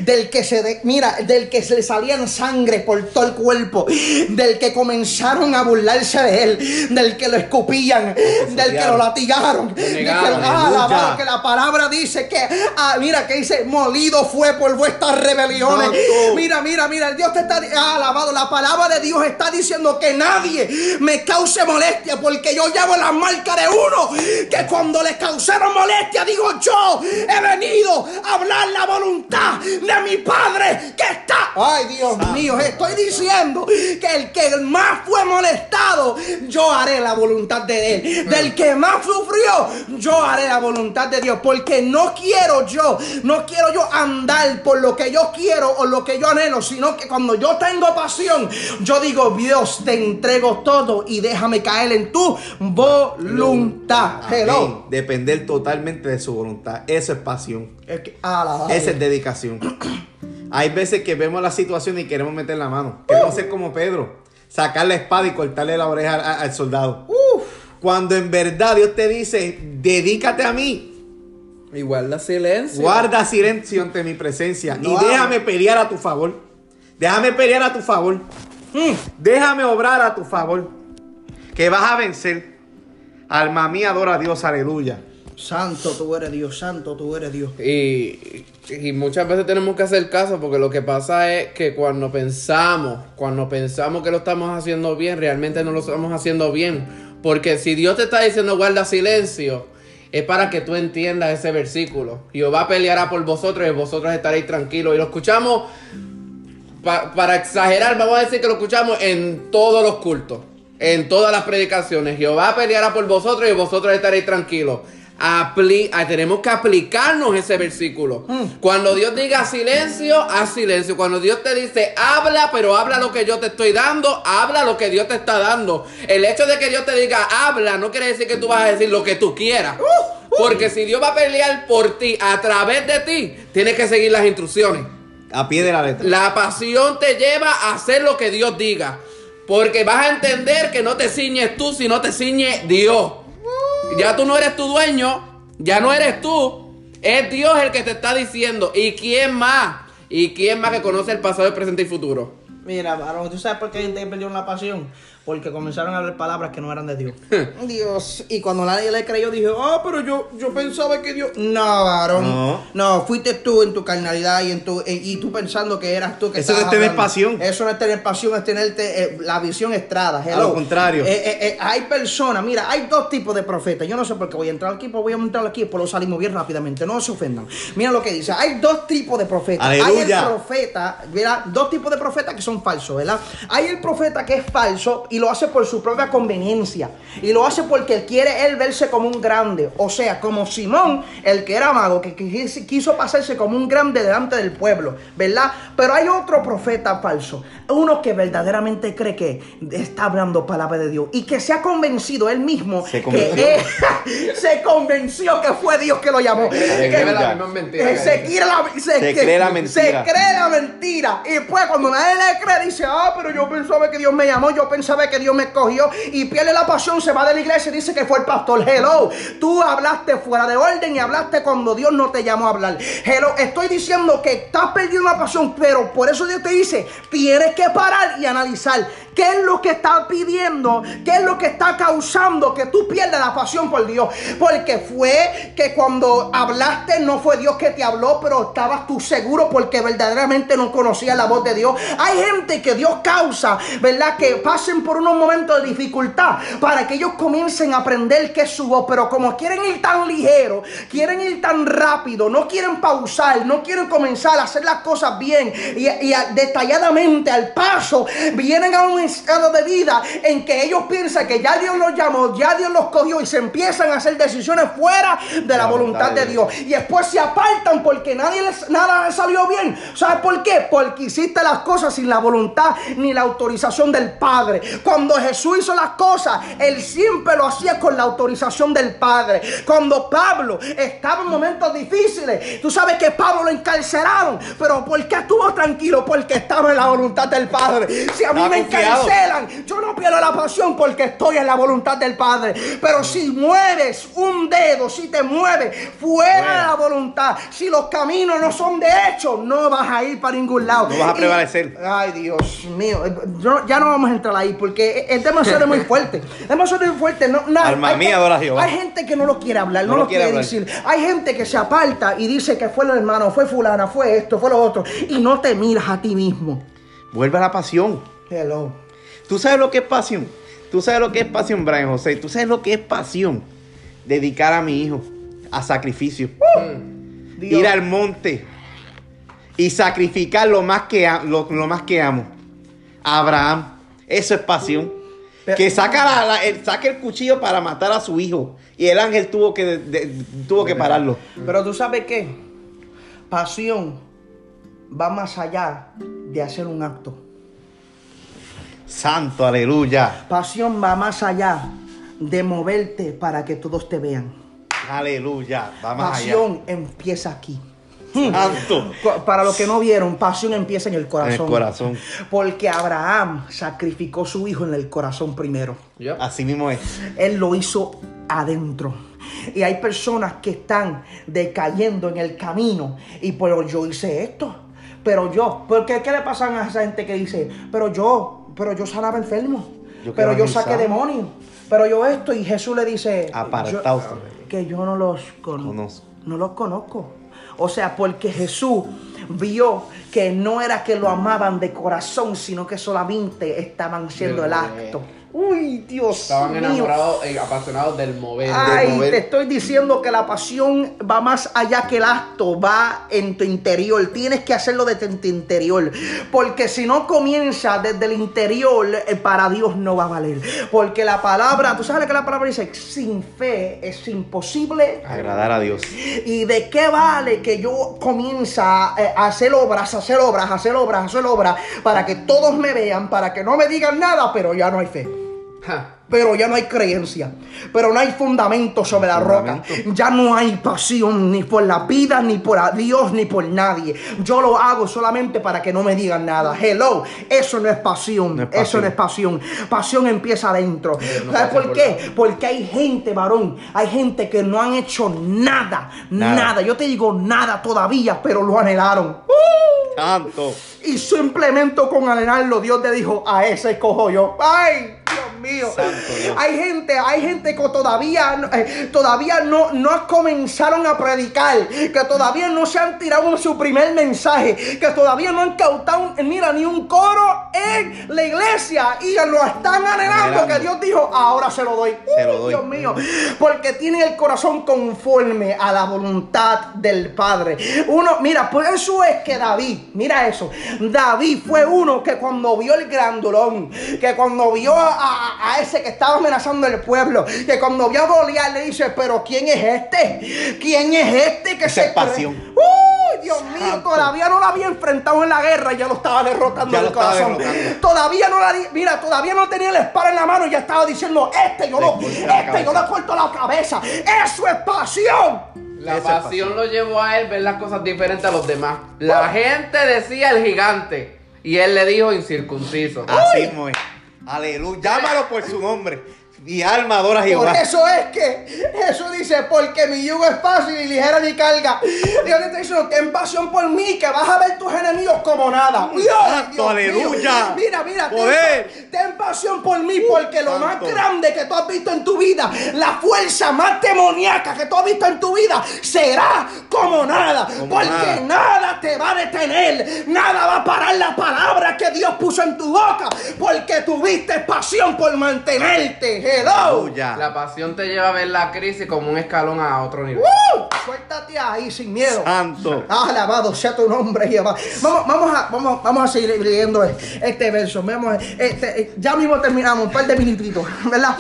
Del que se, de- mira, del que se le salían sangre por todo el cuerpo. Del que comenzaron a burlarse de él. Del que lo escupían. Del que lo latigaron. Del que, negaron, ah, alabado, que la palabra dice que, ah, mira, que dice, molido fue por vuestras rebeliones. Santo. Mira, mira, mira, el Dios te está, ah, alabado, la palabra de Dios está diciendo que nadie me cause molestia porque yo llevo la marca de uno que cuando le causaron molestia digo yo he venido a hablar la voluntad de mi Padre que está. Ay, Dios mío, estoy diciendo que el que más fue molestado, yo haré la voluntad de él. Del que más sufrió, yo haré la voluntad de Dios porque no quiero yo, no quiero yo andar por lo que yo quiero o lo que yo anhelo, sino que cuando yo tengo tengo pasión, yo digo, Dios, te entrego todo y déjame caer en tu voluntad. Hello. Amén. Depender totalmente de su voluntad. Eso es pasión. Es que- alaba, Esa es dedicación. *clears throat* Hay veces que vemos la situación y queremos meter la mano. Queremos ser como Pedro. Sacar la espada y cortarle la oreja al soldado. Cuando en verdad Dios te dice, dedícate a mí. Y guarda silencio. Guarda silencio ante mi presencia. No y déjame pelear a tu favor. Déjame pelear a tu favor. Mm. Déjame obrar a tu favor. Que vas a vencer. Alma mía, adora a Dios, aleluya. Santo tú eres Dios, santo tú eres Dios. Y, y muchas veces tenemos que hacer caso porque lo que pasa es que cuando pensamos, cuando pensamos que lo estamos haciendo bien, realmente no lo estamos haciendo bien. Porque si Dios te está diciendo guarda silencio, es para que tú entiendas ese versículo. Jehová peleará por vosotros y vosotros estaréis tranquilos. Y lo escuchamos, pa- para exagerar, vamos a decir que lo escuchamos en todos los cultos, en todas las predicaciones. Jehová peleará por vosotros y vosotros estaréis tranquilos. Apli- ah, tenemos que aplicarnos ese versículo. Cuando Dios diga silencio, haz silencio. Cuando Dios te dice habla, pero habla lo que yo te estoy dando, habla lo que Dios te está dando. El hecho de que Dios te diga habla no quiere decir que tú vas a decir lo que tú quieras. Porque si Dios va a pelear por ti a través de ti, tienes que seguir las instrucciones. A pie de la letra. La pasión te lleva a hacer lo que Dios diga. Porque vas a entender que no te ciñes tú, sino te ciñe Dios. Ya tú no eres tu dueño, ya no eres tú. Es Dios el que te está diciendo. ¿Y quién más? ¿Y quién más que conoce el pasado, el presente y futuro? Mira, varón, ¿tú sabes por qué hay gente que perdió la pasión? Porque comenzaron a hablar palabras que no eran de Dios. *laughs* Dios. Y cuando nadie le creyó, dije, ah, pero yo, yo pensaba que Dios. No, varón. No. No. fuiste tú en tu carnalidad y en tu y, y tú pensando que eras tú que Eso no es tener hablando. pasión. Eso no es tener pasión, es tenerte eh, la visión estrada. hello. lo contrario. Eh, eh, eh, hay personas, mira, hay dos tipos de profetas. Yo no sé por qué voy a entrar aquí, pero voy a entrar aquí, pero lo salimos bien rápidamente. No se ofendan. Mira lo que dice. Hay dos tipos de profetas. Hay el profeta, mira, dos tipos de profetas que son falsos, ¿verdad? Hay el profeta que es falso y lo hace por su propia conveniencia. Y lo hace porque quiere él verse como un grande. O sea, como Simón, el que era mago, que quis- quiso pasarse como un grande delante del pueblo, ¿verdad? Pero hay otro profeta falso. Uno que verdaderamente cree que está hablando palabra de Dios y que se ha convencido él mismo Se que él- *laughs* se convenció que fue Dios que lo llamó. Se cree la misma mentira eh, se quiere la- se, Se cree la se mentira. cree la mentira. Y pues cuando nadie le cree, dice, ah, pero yo pensaba que Dios me llamó, yo pensaba que Dios me escogió. Y pierde la pasión, se va de la iglesia y dice que fue el pastor. Hello, tú hablaste fuera de orden y hablaste cuando Dios no te llamó a hablar. Hello, estoy diciendo que estás perdiendo la pasión, pero por eso Dios te dice, tienes que parar y analizar qué es lo que está pidiendo, qué es lo que está causando que tú pierdas la pasión por Dios. Porque fue que cuando hablaste no fue Dios que te habló, pero estabas tú seguro porque verdaderamente no conocías la voz de Dios. Hay gente que Dios causa, ¿verdad? Que pasen por unos momentos de dificultad para que ellos comiencen a aprender qué es su voz. Pero como quieren ir tan ligero, quieren ir tan rápido, no quieren pausar, no quieren comenzar a hacer las cosas bien y, detalladamente al paso, vienen a un estado de vida en que ellos piensan que ya Dios los llamó, ya Dios los cogió y se empiezan a hacer decisiones fuera de la, voluntad de Dios. Y después se apartan porque nadie les, nada les salió bien. ¿Sabes por qué? Porque hiciste las cosas sin la voluntad ni la autorización del Padre. Cuando Jesús hizo las cosas, Él siempre lo hacía con la autorización del Padre. Cuando Pablo estaba en momentos difíciles, tú sabes que Pablo lo encarcelaron, pero ¿por qué estuvo tranquilo? Porque estaba en la voluntad del Padre. Si a mí me confiado. encarcelan, yo no pierdo la pasión porque estoy en la voluntad del Padre. Pero si mueves un dedo, si te mueves fuera de la voluntad, si los caminos no son de hecho, no vas a ir para ningún lado. No vas a Y- prevalecer. ay, Dios mío. eh, yo- ya no vamos a entrar ahí porque el tema es muy *laughs* fuerte. El tema es muy fuerte. No, no, Alma hay- mía, adora Jehová. Hay gente que no lo quiere hablar, no, No lo quiere quiere, decir. Hay gente que se aparta y dice que fue el hermano, fue fulana, fue esto, fue lo otro. Y no te miras a ti mismo. Vuelve a la pasión. Hello. ¿Tú sabes lo que es pasión? ¿Tú sabes lo que es pasión, Brian José? ¿Tú sabes lo que es pasión? Dedicar a mi hijo a sacrificio. Dios. Ir al monte y sacrificar lo más que, lo, lo más que amo. Abraham. Eso es pasión. Pero- que saca, la- la- el, saca el cuchillo para matar a su hijo. Y el ángel tuvo que, de- de- tuvo que pararlo. Pero tú sabes qué? Pasión va más allá de hacer un acto. Santo, aleluya. Pasión va más allá de moverte para que todos te vean. Aleluya. Pasión empieza aquí. Santo. Para los que no vieron, pasión empieza en el En corazón. el corazón. Porque Abraham sacrificó su hijo en el corazón primero. Yep. Así mismo es. Él lo hizo adentro. Y hay personas que están decayendo en el camino. Y pero yo hice esto. Pero yo, porque ¿qué le pasan a esa gente que dice, pero yo, pero yo sanaba enfermos, Yo pero yo saqué demonios, pero yo esto, y Jesús le dice, Apartaos. yo- que yo no los conozco. Conozco. No los conozco. O sea, porque Jesús vio que no era que lo amaban de corazón, sino que solamente estaban haciendo el acto. Uy, Dios Estaban mío. enamorados y apasionados del mover. Ay, del mover. te estoy diciendo que la pasión va más allá que el acto, va en tu interior. Tienes que hacerlo desde tu interior. Porque si no comienza desde el interior, eh, para Dios no va a valer. Porque la palabra, tú sabes lo que la palabra dice, sin fe es imposible Agradar a Dios. ¿Y de qué vale que yo comience a, eh, a hacer obras, a hacer obras, a hacer obras, a hacer obras, para que todos me vean, para que no me digan nada, pero ya no hay fe? Pero ya no hay creencia, pero no hay fundamento sobre la roca. Ya no hay pasión ni por la vida, ni por a Dios, ni por nadie. Yo lo hago solamente para que no me digan nada. Hello, eso no es pasión. No es Eso no es pasión. Pasión empieza adentro. no ¿Sabes por por qué? Porque hay gente, varón, hay gente que no han hecho nada, nada. Nada. Yo te digo nada todavía, pero lo anhelaron. Santo. Y simplemente con anhelarlo, Dios te dijo, a ese escojo yo. ¡Ay! Mío. Hay gente, hay gente que todavía, no- eh, todavía no, no comenzaron a predicar, que todavía no se han tirado en su primer mensaje, que todavía no han cautado, mira, ni un coro en la iglesia y lo están anhelando, que Dios dijo, ahora se lo doy. Se lo Uy, doy. Dios mío, porque tienen el corazón conforme a la voluntad del Padre. Uno, mira, por eso es que David, mira eso, David fue uno que cuando vio el grandulón, que cuando vio a, a- a ese que estaba amenazando el pueblo, que cuando vio a Goliat le dice, pero ¿quién es este? ¿Quién es este que Esa se es cree?" pasión. ¡Uy, Dios mío! Todavía no lo había enfrentado en la guerra y ya lo estaba derrotando Ya en el corazón. derrotando. Todavía no la mira, todavía no tenía la espada en la mano y ya estaba diciendo, este yo Le lo, la este yo cabeza. le corto la cabeza. Eso es pasión. La pasión lo llevó a él ver las cosas diferentes a los demás. La gente decía el gigante y él le dijo incircunciso. Así es. Aleluya. Llámalo por su nombre. Mi alma adora a Por Jehová. eso es que Jesús dice, porque mi yugo es fácil y ligera mi carga. Dios te está diciendo, ten pasión por mí, que vas a ver tus enemigos como nada. Dios, Dios aleluya. mío. Mira, mira, ten- Poder. Ten, pasión por mí, porque lo más grande que tú has visto en tu vida, la fuerza más demoníaca que tú has visto en tu vida, será como nada. Como porque nada. nada te va a detener, nada va a parar la palabra que Dios puso en tu boca, porque tuviste pasión por mantenerte. Hello. La pasión te lleva a ver la crisis como un escalón a otro nivel. ¡Uh! Suéltate ahí sin miedo. Santo. Alabado sea tu nombre, Jehová. Vamos, vamos, a, vamos, vamos a seguir leyendo este verso. Vamos, este, eh, ya mismo terminamos, un par de minutitos, ¿verdad?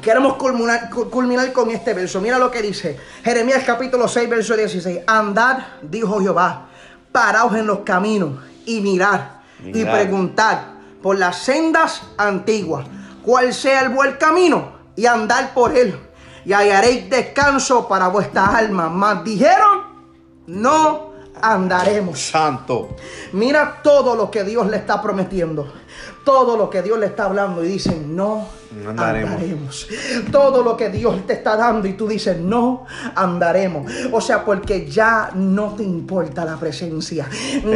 Queremos culminar, cu- culminar con este verso. Mira lo que dice Jeremías capítulo 6, verso 16. Andad, dijo Jehová, paraos en los caminos y mirad y preguntad por las sendas antiguas cuál sea el buen camino y andar por él y hallaréis descanso para vuestra alma. Mas dijeron, no andaremos. Santo. Mira todo lo que Dios le está prometiendo. Todo lo que Dios le está hablando y dicen, no No andaremos. andaremos. Todo lo que Dios te está dando y tú dices, no andaremos. O sea, porque ya no te importa la presencia.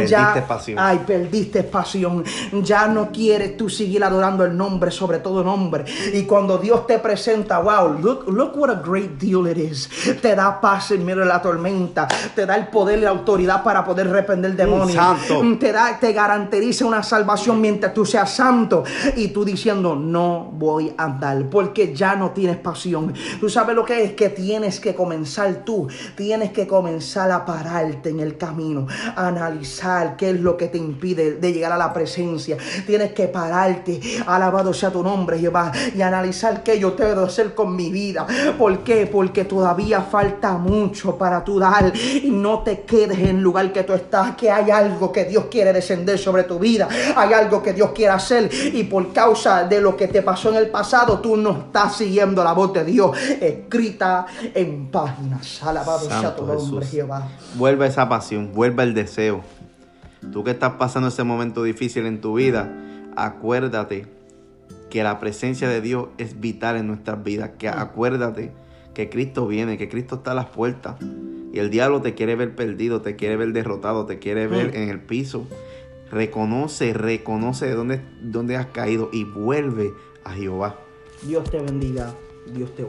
ya, Perdiste pasión. Ay, perdiste pasión. Ya no quieres tú seguir adorando el nombre sobre todo nombre. Y cuando Dios te presenta, wow, look, look what a great deal it is. Te da paz en medio de la tormenta. Te da el poder y la autoridad para poder reprender demonios. santo. Te da, te garantiza una salvación mientras tú seas santo. Y tú diciendo, no voy hoy andar, porque ya no tienes pasión. Tú sabes lo que es que tienes que comenzar tú, tienes que comenzar a pararte en el camino, a analizar qué es lo que te impide de llegar a la presencia. Tienes que pararte, alabado sea tu nombre, Jehová, y analizar qué yo te debo hacer con mi vida. ¿Por qué? Porque todavía falta mucho para tú dar y no te quedes en el lugar que tú estás, que hay algo que Dios quiere descender sobre tu vida, hay algo que Dios quiere hacer y por causa de lo que te pasó en el pasado, tú no estás siguiendo la voz de Dios escrita en páginas. Alabado sea tu nombre. Jehová. Vuelve esa pasión, vuelve el deseo. Tú que estás pasando ese momento difícil en tu vida, acuérdate que la presencia de Dios es vital en nuestras vidas. Que acuérdate que Cristo viene, que Cristo está a las puertas. Y el diablo te quiere ver perdido, te quiere ver derrotado, te quiere ver en el piso. Reconoce, reconoce de dónde, dónde has caído y vuelve a Jehová. Dios te bendiga. Dios te